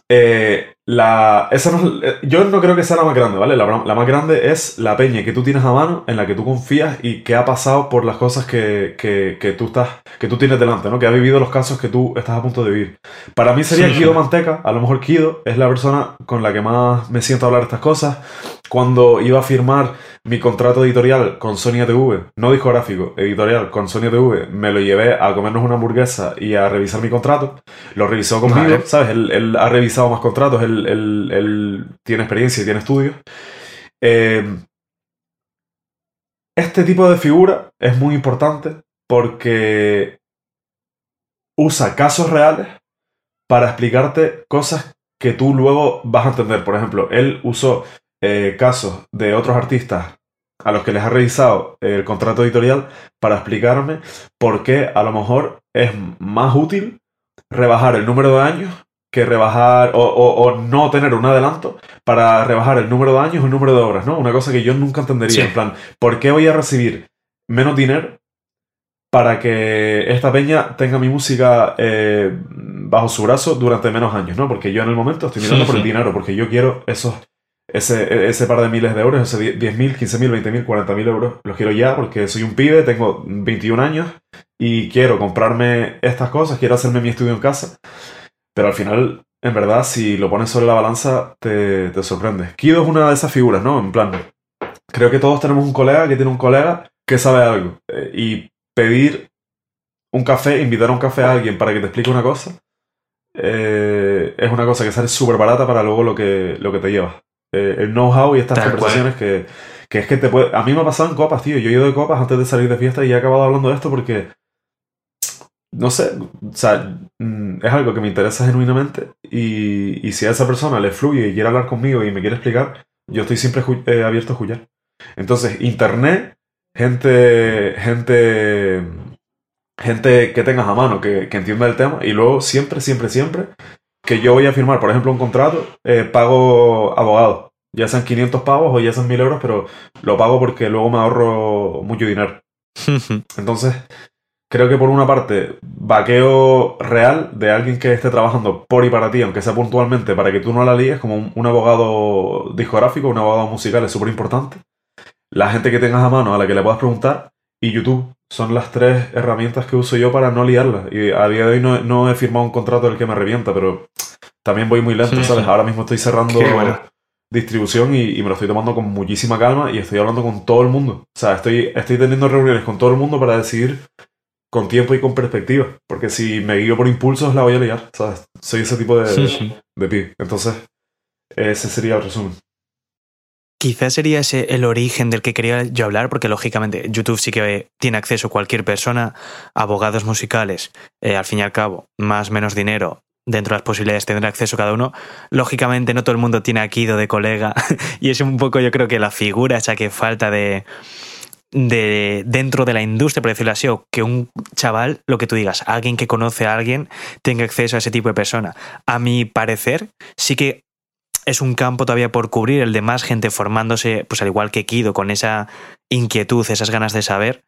eh, la, esa no yo no creo que sea la más grande, ¿vale? La, la, más grande es la peña que tú tienes a mano, en la que tú confías y que ha pasado por las cosas que, que, que tú estás, que tú tienes delante, ¿no? Que ha vivido los casos que tú estás a punto de vivir. Para mí sería Kido Manteca, a lo mejor Kido es la persona con la que más me siento a hablar estas cosas. Cuando iba a firmar mi contrato editorial con Sonia TV, no discográfico, editorial con Sonia TV, me lo llevé a comernos una hamburguesa y a revisar mi contrato. Lo revisó conmigo, ¿sabes? Él, ha revisado más contratos, él, tiene experiencia y tiene estudios. Eh, este tipo de figura es muy importante porque usa casos reales para explicarte cosas que tú luego vas a entender. Por ejemplo, él usó eh, casos de otros artistas a los que les ha revisado el contrato editorial para explicarme por qué a lo mejor es más útil rebajar el número de años que rebajar o, no tener un adelanto para rebajar el número de años o el número de obras, ¿no? Una cosa que yo nunca entendería. En plan, ¿por qué voy a recibir menos dinero para que esta peña tenga mi música eh, bajo su brazo durante menos años, ¿no? Porque yo en el momento estoy mirando por el dinero, porque yo quiero esos, ese, ese par de miles de euros, ese 10.000, 15.000, 20.000, 40.000 euros, los quiero ya porque soy un pibe, tengo 21 años y quiero comprarme estas cosas, quiero hacerme mi estudio en casa. Pero al final, en verdad, si lo pones sobre la balanza, te, te sorprende. Kido es una de esas figuras, ¿no? En plan, creo que todos tenemos un colega que tiene un colega que sabe algo. Eh, y pedir un café, invitar a un café a alguien para que te explique una cosa, eh, es una cosa que sale súper barata para luego lo que, lo que te lleva. Eh, el know-how y estas conversaciones que, que, es que te puede... A mí me ha pasado en copas, tío. Yo he ido de copas antes de salir de fiesta y he acabado hablando de esto porque... No sé, o sea, mm, es algo que me interesa genuinamente y, y si a esa persona le fluye y quiere hablar conmigo y me quiere explicar, yo estoy siempre eh, abierto a escuchar. Entonces, Internet gente, gente, gente que tengas a mano, que, que entienda el tema, y luego siempre, siempre, siempre que yo voy a firmar, por ejemplo, un contrato, eh, pago abogado, ya sean 500 pavos o ya sean 1000 euros, pero lo pago porque luego me ahorro mucho dinero. Entonces, creo que por una parte, vaqueo real de alguien que esté trabajando por y para ti, aunque sea puntualmente, para que tú no la líes, como un, un abogado discográfico, un abogado musical, es súper importante la gente que tengas a mano a la que le puedas preguntar y YouTube. Son las tres herramientas que uso yo para no liarla. Y a día de hoy no, he firmado un contrato del que me revienta, pero también voy muy lento, ¿sabes? Ahora mismo estoy cerrando distribución y, me lo estoy tomando con muchísima calma y estoy hablando con todo el mundo. O sea, estoy, estoy teniendo reuniones con todo el mundo para decidir con tiempo y con perspectiva. Porque si me guío por impulsos, la voy a liar, ¿sabes? Soy ese tipo de, de pi. Entonces, ese sería el resumen. Quizás sería ese el origen del que quería yo hablar, porque lógicamente YouTube sí que tiene acceso a cualquier persona, abogados musicales, eh, al fin y al cabo, más o menos dinero, dentro de las posibilidades tener acceso cada uno. Lógicamente no todo el mundo tiene aquí de colega y es un poco yo creo que la figura esa que falta de, de dentro de la industria, por decirlo así, o que un chaval, lo que tú digas, alguien que conoce a alguien, tenga acceso a ese tipo de persona. A mi parecer, sí que es un campo todavía por cubrir, el de más gente formándose, pues al igual que Kido, con esa inquietud, esas ganas de saber.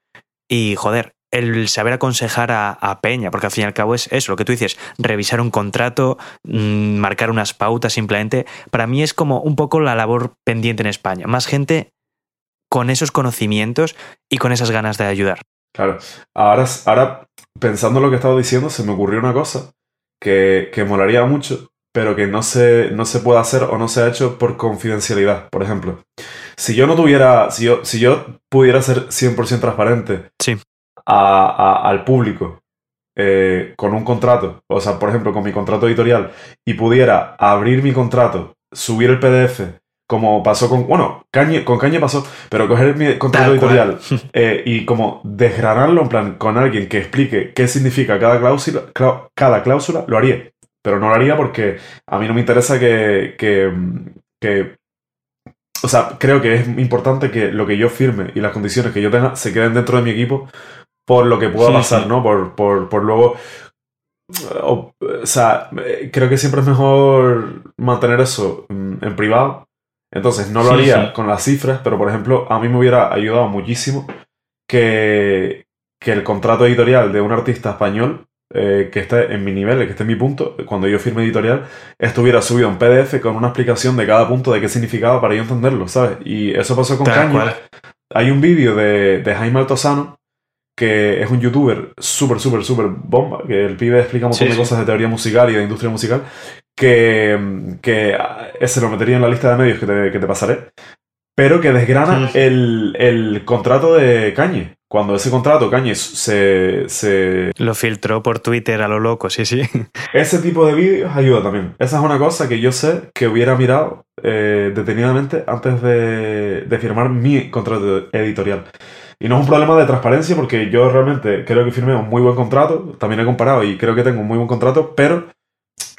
Y joder, el saber aconsejar a, Peña, porque al fin y al cabo es eso, lo que tú dices, revisar un contrato, mm, marcar unas pautas simplemente, para mí es como un poco la labor pendiente en España. Más gente con esos conocimientos y con esas ganas de ayudar. Claro, ahora, ahora pensando lo que estaba diciendo, se me ocurrió una cosa que, que molaría mucho, pero que no se, no se puede hacer o no se ha hecho por confidencialidad, por ejemplo. Si yo no tuviera, si yo, si yo pudiera ser 100% transparente sí. al público eh, con un contrato, o sea, por ejemplo, con mi contrato editorial, y pudiera abrir mi contrato, subir el PDF, como pasó con, bueno, con Cañe pasó, pero coger mi contrato editorial eh, y como desgranarlo en plan con alguien que explique qué significa cada cláusula, cada cláusula, lo haría pero no lo haría porque a mí no me interesa que, que, o sea, creo que es importante que lo que yo firme y las condiciones que yo tenga se queden dentro de mi equipo por lo que pueda pasar, ¿no? Por, por, por luego... O, sea, creo que siempre es mejor mantener eso en privado. Entonces, no lo haría con las cifras, pero por ejemplo, a mí me hubiera ayudado muchísimo que, que el contrato editorial de un artista español eh, que esté en mi nivel, que esté en mi punto, cuando yo firme editorial, estuviera subido en PDF con una explicación de cada punto de qué significaba para yo entenderlo, ¿sabes? Y eso pasó con cual. Hay un vídeo de, de Jaime Altozano, que es un youtuber súper, súper, súper bomba, que el pibe explica un montón Sí, de sí. cosas de teoría musical y de industria musical, que, que ah, se lo metería en la lista de medios que te, que te pasaré, pero que desgrana el, el contrato de Kanye. Cuando ese contrato, Kanye, se, se... Lo filtró por Twitter a lo loco, sí, sí. Ese tipo de vídeos ayuda también. Esa es una cosa que yo sé que hubiera mirado eh, detenidamente antes de, de firmar mi contrato editorial. Y no es un problema de transparencia porque yo realmente creo que firmé un muy buen contrato, también he comparado y creo que tengo un muy buen contrato, pero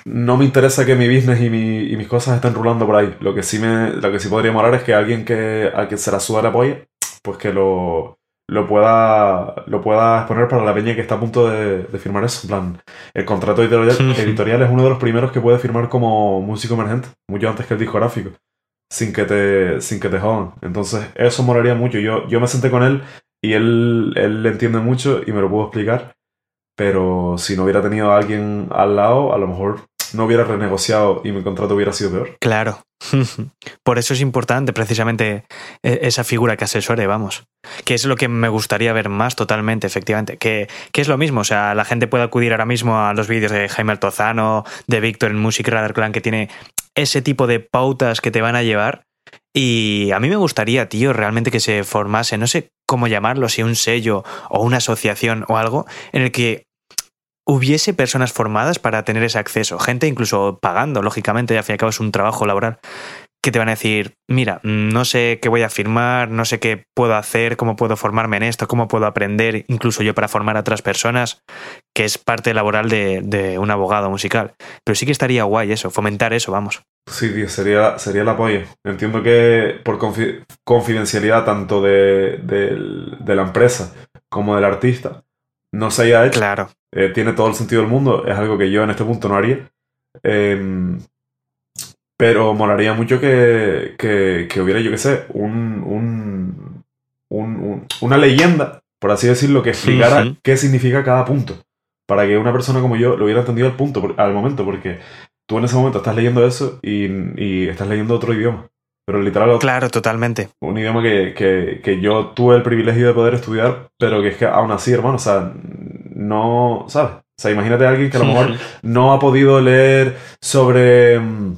no me interesa que mi business y, mi- y mis cosas estén rulando por ahí. Lo que sí, me, lo que sí podría molar es que alguien que, al que se la suda la polla, pues que lo, lo, pueda, lo pueda exponer para la peña que está a punto de, de firmar eso. En plan, el contrato editorial, editorial es uno de los primeros que puede firmar como músico emergente, mucho antes que el discográfico sin que te, sin que te jodan. Entonces, eso molaría mucho. Yo, yo me senté con él y él, él le entiende mucho y me lo pudo explicar. Pero si no hubiera tenido a alguien al lado, a lo mejor no hubiera renegociado y mi contrato hubiera sido peor. Claro. Por eso es importante precisamente e- esa figura que asesore, vamos. Que es lo que me gustaría ver más totalmente, efectivamente. Que, que es lo mismo, o sea, la gente puede acudir ahora mismo a los vídeos de Jaime Altozano, de Víctor en Music Radar Clan, que tiene ese tipo de pautas que te van a llevar. Y a mí me gustaría, tío, realmente que se formase, no sé cómo llamarlo, si un sello o una asociación o algo, en el que hubiese personas formadas para tener ese acceso, gente incluso pagando, lógicamente, y al fin y al cabo es un trabajo laboral, que te van a decir, mira, no sé qué voy a firmar, no sé qué puedo hacer, cómo puedo formarme en esto, cómo puedo aprender, incluso yo para formar a otras personas, que es parte laboral de, de un abogado musical. Pero sí que estaría guay eso, fomentar eso, vamos. Sí, tío, sería, sería el apoyo. Entiendo que por confi- confidencialidad tanto de, del- de la empresa como del artista no se haya hecho. Claro. Eh, tiene todo el sentido del mundo. Es algo que yo en este punto no haría. Em, pero molaría mucho que, que, que hubiera, yo qué sé, un, un, un- un- una leyenda, por así decirlo, que explicara qué significa cada punto. Para que una persona como yo lo hubiera entendido al punto, al momento, porque tú en ese momento estás leyendo eso y, y estás leyendo otro idioma. Pero literal, Claro, totalmente. un idioma que, que, que yo tuve el privilegio de poder estudiar, pero que es que aún así, hermano, o sea, no, ¿sabes? O sea, imagínate a alguien que a lo mejor no ha podido leer sobre, mm,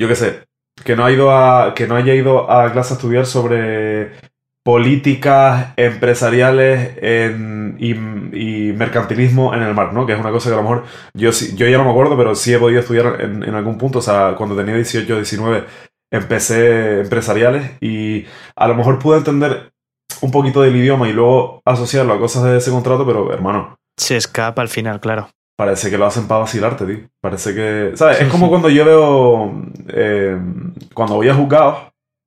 yo qué sé, que no ha ido a, que no haya ido a clase a estudiar sobre políticas empresariales en- y, y mercantilismo en el mar, ¿no? Que es una cosa que a lo mejor yo sí, yo ya no me acuerdo, pero sí he podido estudiar en, en algún punto, o sea, cuando tenía 18, 19, empecé empresariales y a lo mejor pude entender un poquito del idioma y luego asociarlo a cosas de ese contrato, pero hermano, Se escapa al final, claro. Parece que lo hacen para vacilarte, tío. Parece que. ¿Sabes? Es como cuando yo veo. eh, cuando voy a juzgados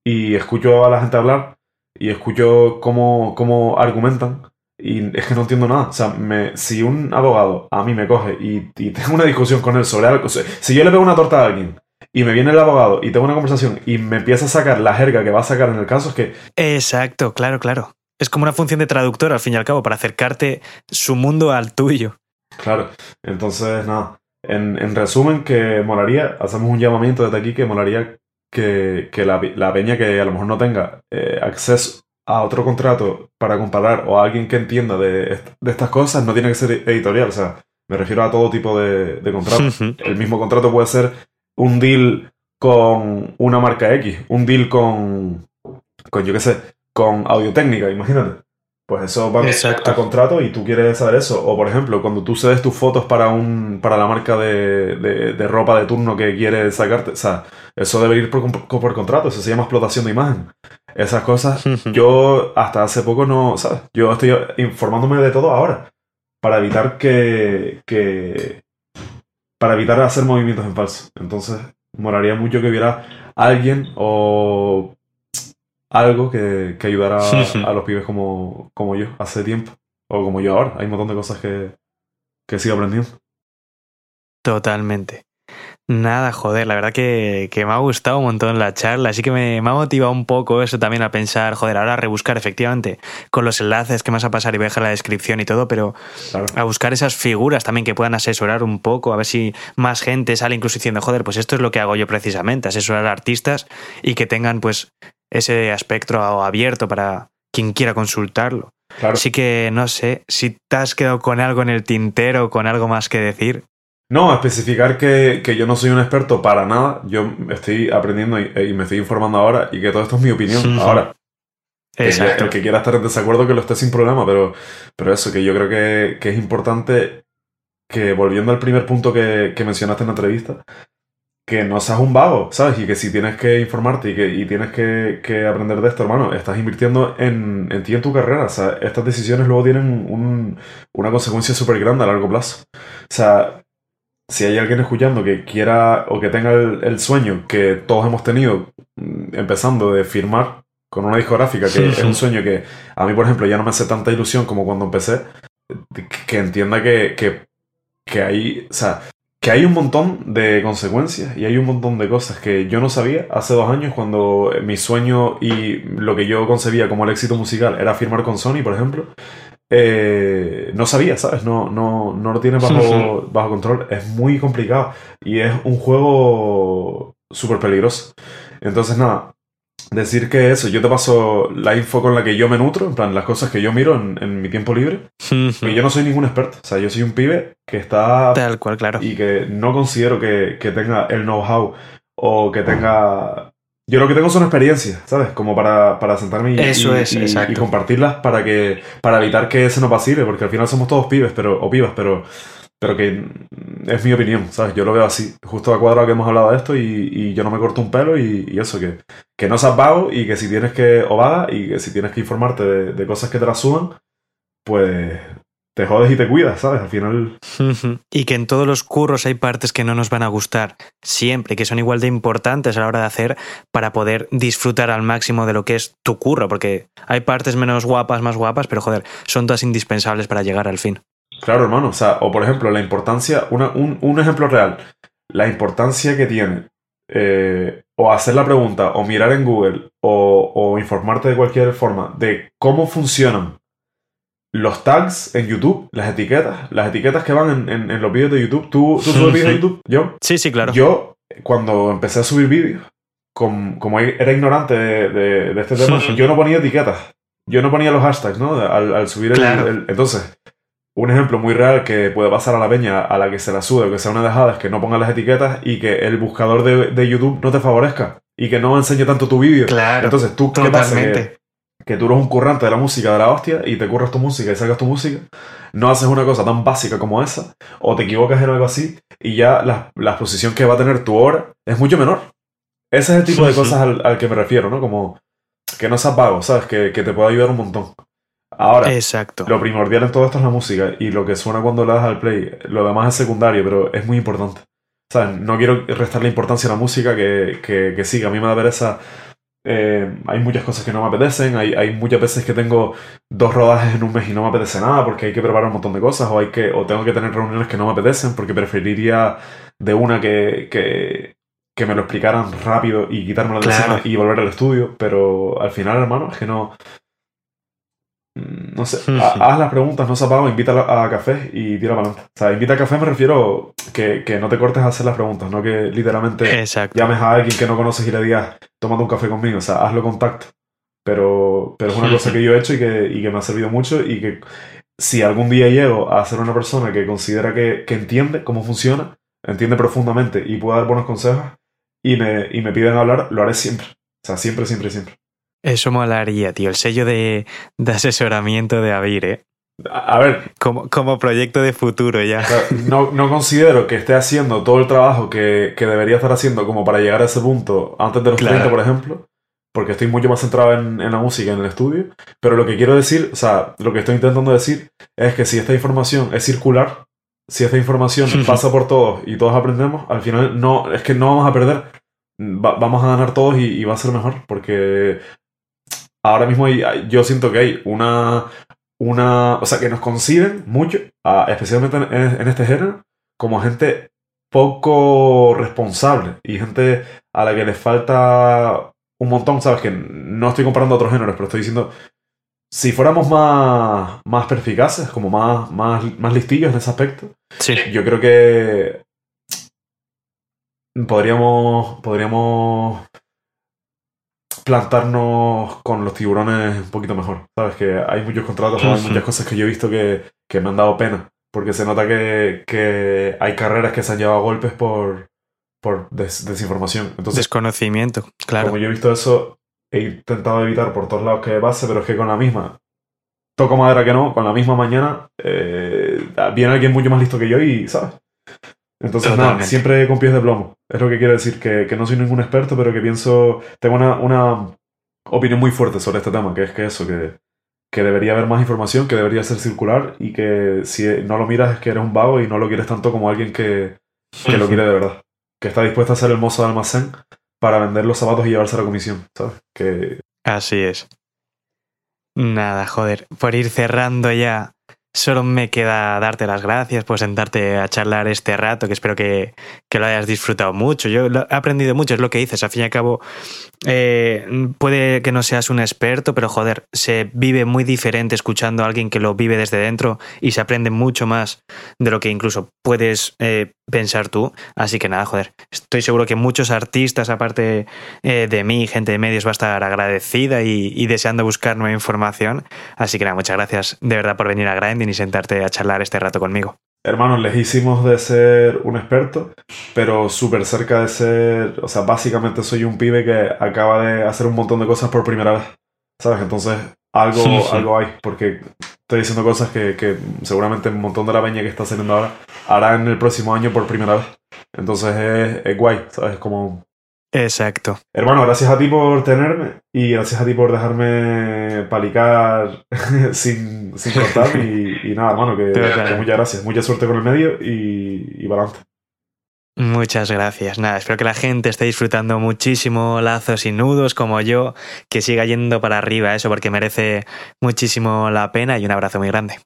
y escucho a la gente hablar y escucho cómo, cómo argumentan y es que no entiendo nada. O sea, me, si un abogado a mí me coge y, y tengo una discusión con él sobre algo. o sea, si yo le pego una torta a alguien y me viene el abogado y tengo una conversación y me empieza a sacar la jerga que va a sacar en el caso, es que Exacto, claro, claro. Es como una función de traductor, al fin y al cabo, para acercarte su mundo al tuyo. Claro, entonces nada, en, en resumen que molaría, hacemos un llamamiento desde aquí que molaría que, que la, la peña que a lo mejor no tenga eh, acceso a otro contrato para comparar o a alguien que entienda de, de estas cosas no tiene que ser editorial, o sea, me refiero a todo tipo de, de contratos. El mismo contrato puede ser un deal con una marca X, un deal con, con yo qué sé, con audiotécnica, imagínate. Pues eso va Exacto. a contrato y tú quieres saber eso. O por ejemplo, cuando tú cedes tus fotos para un para la marca de, de- de ropa de turno que quieres sacarte, o sea, eso debe ir por, por contrato, eso se llama explotación de imagen. Esas cosas, yo hasta hace poco no, ¿sabes? Yo estoy informándome de todo ahora para evitar que, que para evitar hacer movimientos en falso. Entonces, molaría mucho que hubiera alguien o algo que, que ayudara a, a los pibes como, como yo hace tiempo. O como yo ahora. Hay un montón de cosas que, que sigo aprendiendo. Totalmente. Nada, joder, la verdad que, que, me ha gustado un montón la charla, así que me, me, ha motivado un poco eso también a pensar, joder, ahora a rebuscar efectivamente con los enlaces que me vas a pasar y voy a dejar la descripción y todo, pero claro. a buscar esas figuras también que puedan asesorar un poco, a ver si más gente sale incluso diciendo, joder, pues esto es lo que hago yo precisamente, asesorar a artistas y que tengan pues ese aspecto abierto para quien quiera consultarlo. Claro. Así que no sé si te has quedado con algo en el tintero, con algo más que decir. No, especificar que, que, yo no soy un experto para nada. Yo estoy aprendiendo y, y, me estoy informando ahora y que todo esto es mi opinión ahora. Exacto. El que quiera estar en desacuerdo que lo esté sin problema, pero, pero eso, que yo creo que, que es importante que volviendo al primer punto que, que, mencionaste en la entrevista, que no seas un vago, ¿sabes? Y que si tienes que informarte y, que, y tienes que, que, aprender de esto, hermano, estás invirtiendo en, en ti, en tu carrera. O sea, estas decisiones luego tienen un, una consecuencia súper grande a largo plazo. O sea, si hay alguien escuchando que quiera o que tenga el, el, sueño que todos hemos tenido, mm, empezando de firmar con una discográfica, que Sí, es sí. un sueño que a mí, por ejemplo, ya no me hace tanta ilusión como cuando empecé, que entienda que, que, que hay, o sea, que hay un montón de consecuencias y hay un montón de cosas que yo no sabía hace dos años cuando mi sueño y lo que yo concebía como el éxito musical era firmar con Sony, por ejemplo. Eh, no sabía, ¿sabes? No, no, no lo tienes bajo, bajo control. Es muy complicado y es un juego súper peligroso. Entonces, nada, decir que eso, yo te paso la info con la que yo me nutro, en plan, las cosas que yo miro en, en mi tiempo libre. Y yo no soy ningún experto, o sea, yo soy un pibe que está... Tal cual, claro. Y que no considero que, que tenga el know-how o que tenga... Yo lo que tengo son experiencias, ¿sabes? Como para, para sentarme y, Eso y, es, y- exacto. y compartirlas para que para evitar que se nos vacile, porque al final somos todos pibes pero, o pibas, pero, pero que es mi opinión, ¿sabes? Yo lo veo así. Justo a cuadro que hemos hablado de esto y, y yo no me corto un pelo y, y eso, que, que no seas vago y que si tienes que, o vaga, y que si tienes que informarte de, de cosas que te las suban, pues te jodes y te cuidas, ¿sabes? Al final... Y que en todos los curros hay partes que no nos van a gustar siempre, que son igual de importantes a la hora de hacer para poder disfrutar al máximo de lo que es tu curro, porque hay partes menos guapas, más guapas, pero joder, son todas indispensables para llegar al fin. Claro, hermano. O sea, o por ejemplo, la importancia, una- un, un ejemplo real, la importancia que tiene eh, o hacer la pregunta, o mirar en Google, o, o informarte de cualquier forma de cómo funcionan los tags en YouTube, las etiquetas, las etiquetas que van en, en- en los vídeos de YouTube. ¿Tú, tú subes vídeos de YouTube? Yo. Sí, sí, claro. Yo, cuando empecé a subir vídeos, com- como era ignorante de, de- de este tema, yo no ponía etiquetas. Yo no ponía los hashtags, ¿no? Al, al subir el, Claro. el- Entonces, un ejemplo muy real que puede pasar a la peña a la que se la sude o que sea una dejada es que no pongas las etiquetas y que el buscador de, de YouTube no te favorezca y que no enseñe tanto tu vídeo. Claro, Entonces, ¿tú qué pasa? Que- tú eres un currante de la música de la hostia y te curras tu música y sacas tu música, no haces una cosa tan básica como esa, o te equivocas en algo así, y ya la, la exposición que va a tener tu obra es mucho menor. Ese es el tipo de cosas al, al que me refiero, ¿no? Como que no seas vago, ¿sabes? Que, que te puede ayudar un montón. Ahora, Exacto. lo primordial en todo esto es la música y lo que suena cuando le das al play. Lo demás es secundario, pero es muy importante. ¿Sabes? No quiero restarle importancia a la música, que, que, que sí, que a mí me da pereza. Eh, hay muchas cosas que no me apetecen. Hay, hay muchas veces que tengo dos rodajes en un mes y no me apetece nada porque hay que preparar un montón de cosas o, hay que, o tengo que tener reuniones que no me apetecen porque preferiría de una que, que, que me lo explicaran rápido y quitármelo de Claro. y volver al estudio. Pero al final, hermano, es que no. Mm, No sé, haz las preguntas, no se apaga, invita a, a café y tira para adelante. O sea, invita a café me refiero que, que no te cortes a hacer las preguntas, no que literalmente Exacto. llames a alguien que no conoces y le digas, tómate un café conmigo, o sea, hazlo contacto. Pero, pero es una cosa que yo he hecho y que, y que me ha servido mucho y que si algún día llego a ser una persona que considera que, que entiende cómo funciona, entiende profundamente y puede dar buenos consejos y me, y me piden hablar, lo haré siempre. O sea, siempre, siempre, siempre. Eso molaría, tío. El sello de, de asesoramiento de Avir, ¿eh? A, ver, Como, como proyecto de futuro ya. No, no considero que esté haciendo todo el trabajo que, que debería estar haciendo como para llegar a ese punto antes de los Claro. 30, por ejemplo, porque estoy mucho más centrado en, en la música, en el estudio. Pero lo que quiero decir, o sea, lo que estoy intentando decir es que si esta información es circular, si esta información pasa por todos y todos aprendemos, al final no, es que no vamos a perder. Va- vamos a ganar todos y, y va a ser mejor, porque ahora mismo hay- yo siento que hay una, una, o sea, que nos consiguen mucho, especialmente en, en este género, como gente poco responsable y gente a la que le falta un montón, ¿sabes? Que no estoy comparando otros géneros, pero estoy diciendo, si fuéramos más, más perspicaces, como más, más, más listillos en ese aspecto, Sí. yo creo que podríamos, podríamos plantarnos con los tiburones un poquito mejor. Sabes que hay muchos contratos, hay muchas cosas que yo he visto que, que me han dado pena. Porque se nota que, que hay carreras que se han llevado a golpes por, por des- desinformación. Entonces, Desconocimiento, claro. como yo he visto eso, he intentado evitar por todos lados que pase, pero es que con la misma, toco madera que no, con la misma mañana, eh, viene alguien mucho más listo que yo y, ¿sabes? Entonces, nada, siempre con pies de plomo. Es lo que quiero decir, que, que no soy ningún experto, pero que pienso, tengo una, una opinión muy fuerte sobre este tema, que es que eso, que, que debería haber más información, que debería ser circular y que si no lo miras es que eres un vago y no lo quieres tanto como alguien que, que lo quiere de verdad. Que está dispuesto a ser el mozo de almacén para vender los zapatos y llevarse a la comisión, ¿sabes? Que Así es. Nada, joder. Por ir cerrando ya, solo me queda darte las gracias por sentarte a charlar este rato, que espero que, que lo hayas disfrutado mucho. Yo he aprendido mucho, es lo que dices. Al fin y al cabo, eh, puede que no seas un experto, pero joder, se vive muy diferente escuchando a alguien que lo vive desde dentro y se aprende mucho más de lo que incluso puedes eh, pensar tú. Así que nada, joder, estoy seguro que muchos artistas, aparte eh, de mí, gente de medios, va a estar agradecida y, y deseando buscar nueva información. Así que nada, muchas gracias de verdad por venir a Grinding y sentarte a charlar este rato conmigo. hermanos, lejísimos de ser un experto, pero súper cerca de ser, o sea, básicamente soy un pibe que acaba de hacer un montón de cosas por primera vez, ¿sabes? Entonces, algo, Sí, sí. algo hay, porque estoy diciendo cosas que, que seguramente un montón de la peña que está saliendo ahora hará en el próximo año por primera vez. Entonces es, es guay, ¿sabes? Como Exacto. Hermano, gracias a ti por tenerme y gracias a ti por dejarme palicar sin, sin cortar. Y, y nada, hermano, que, que muchas gracias. Mucha suerte con el medio y, y adelante. Muchas gracias. Nada, espero que la gente esté disfrutando muchísimo lazos y nudos como yo, que siga yendo para arriba eso porque merece muchísimo la pena y un abrazo muy grande.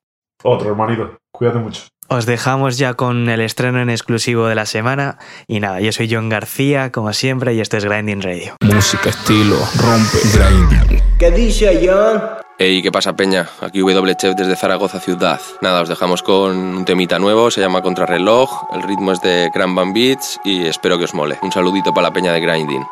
Otro, hermanito. Cuídate mucho. Os dejamos ya con el estreno en exclusivo de la semana y nada, yo soy John García como siempre y esto es Grinding Radio. Música, estilo, rompe, grinding. ¿Qué dice John? Hey, ¿qué pasa, Peña? Aquí W Chef desde Zaragoza Ciudad. Nada, os dejamos con un temita nuevo, se llama Contrarreloj, el ritmo es de Grand Band Beats y espero que os mole. Un saludito para la Peña de Grinding.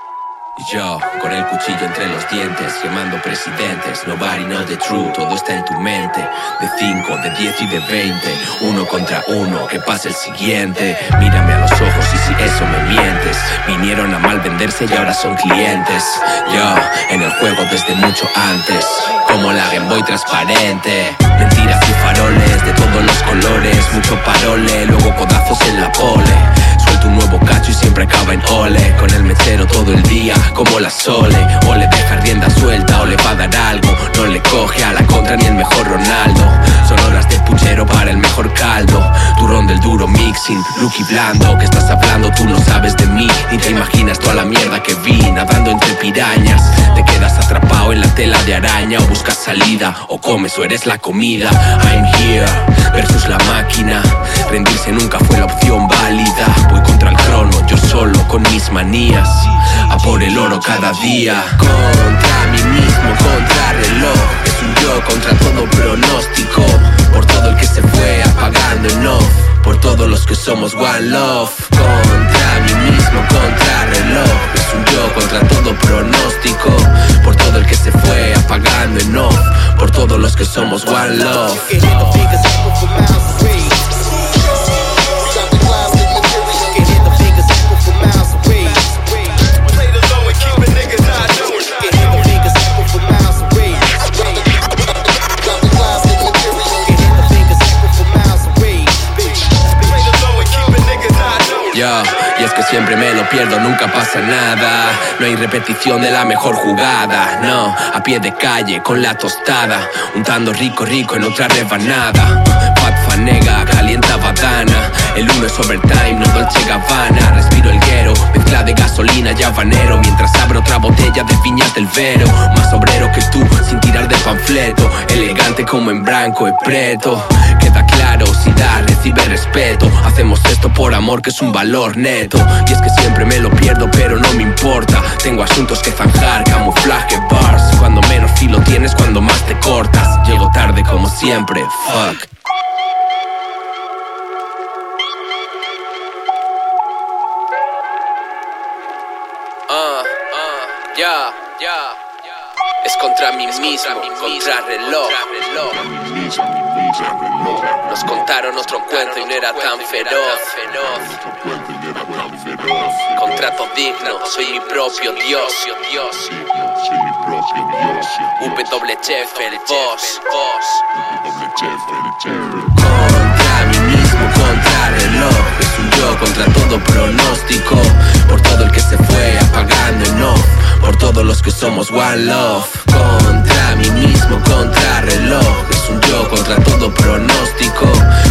Yo, con el cuchillo entre los dientes, quemando presidentes. Nobody know the truth, todo está en tu mente. De 5, de 10 y de 20, uno contra uno, que pase el siguiente. Mírame a los ojos y si eso me mientes. Vinieron a mal venderse y ahora son clientes. Yo, en el juego desde mucho antes, como la Game Boy transparente. Mentiras y faroles de todos los colores, mucho parole, luego codazos en la pole. Suelto un nuevo cacho y siempre acaba en ole Con el mechero todo el día como la sole O le deja rienda suelta o le va a dar algo No le coge a la contra ni el mejor Ronaldo. Son horas de puchero para el mejor caldo Turrón del duro mixing, Lucky blando Que estás hablando tú no sabes de mí Ni te imaginas toda la mierda que vi Nadando entre pirañas. Te quedas atrapado en la tela de araña O buscas salida o comes o eres la comida. I'm here versus la máquina Rendirse nunca fue la opción válida. Voy contra el crono, yo solo con mis manías por el oro cada día. Contra mí mismo, contra reloj. Es un yo contra todo pronóstico. Por todo el que se fue apagando en off. Por todos los que somos one love. Contra mí mismo, contra reloj. Es un yo contra todo pronóstico. Por todo el que se fue apagando en off. Por todos los que somos one love Y es que siempre me lo pierdo, nunca pasa nada. No hay repetición de la mejor jugada, no. A pie de calle, con la tostada, untando rico, rico en otra rebanada. Pat fanega, calienta badana. El uno es overtime, no Dolce Gabbana. Respiro el guero, mezcla de gasolina y habanero. Mientras abro otra botella de viñas del Vero. Más obrero que tú, sin tirar de panfleto. Elegante como en branco y preto. Queda claro, generosidad recibe respeto. Hacemos esto por amor, que es un valor neto. Y es que siempre me lo pierdo, pero no me importa. Tengo asuntos que zanjar, camuflaje, bars. Cuando menos filo tienes, cuando más te cortas. Llego tarde como siempre, fuck. Contra mí mismo, contra reloj. Nos contaron otro cuento y no era tan feroz. Contrato digno, soy mi propio Dios. WF, el boss. Contra mí mismo, contra reloj. Es un yo contra todo pronóstico. Por todo el que se fue apagando en off. Por todos los que somos one love. Contra mí mismo, contra reloj. Es un yo contra todo pronóstico.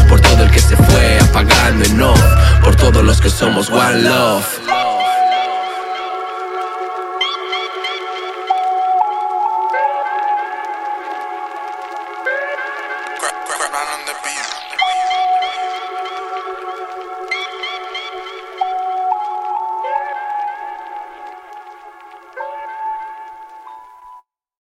Por todo el que se fue apagando en off. Por todos los que somos one love.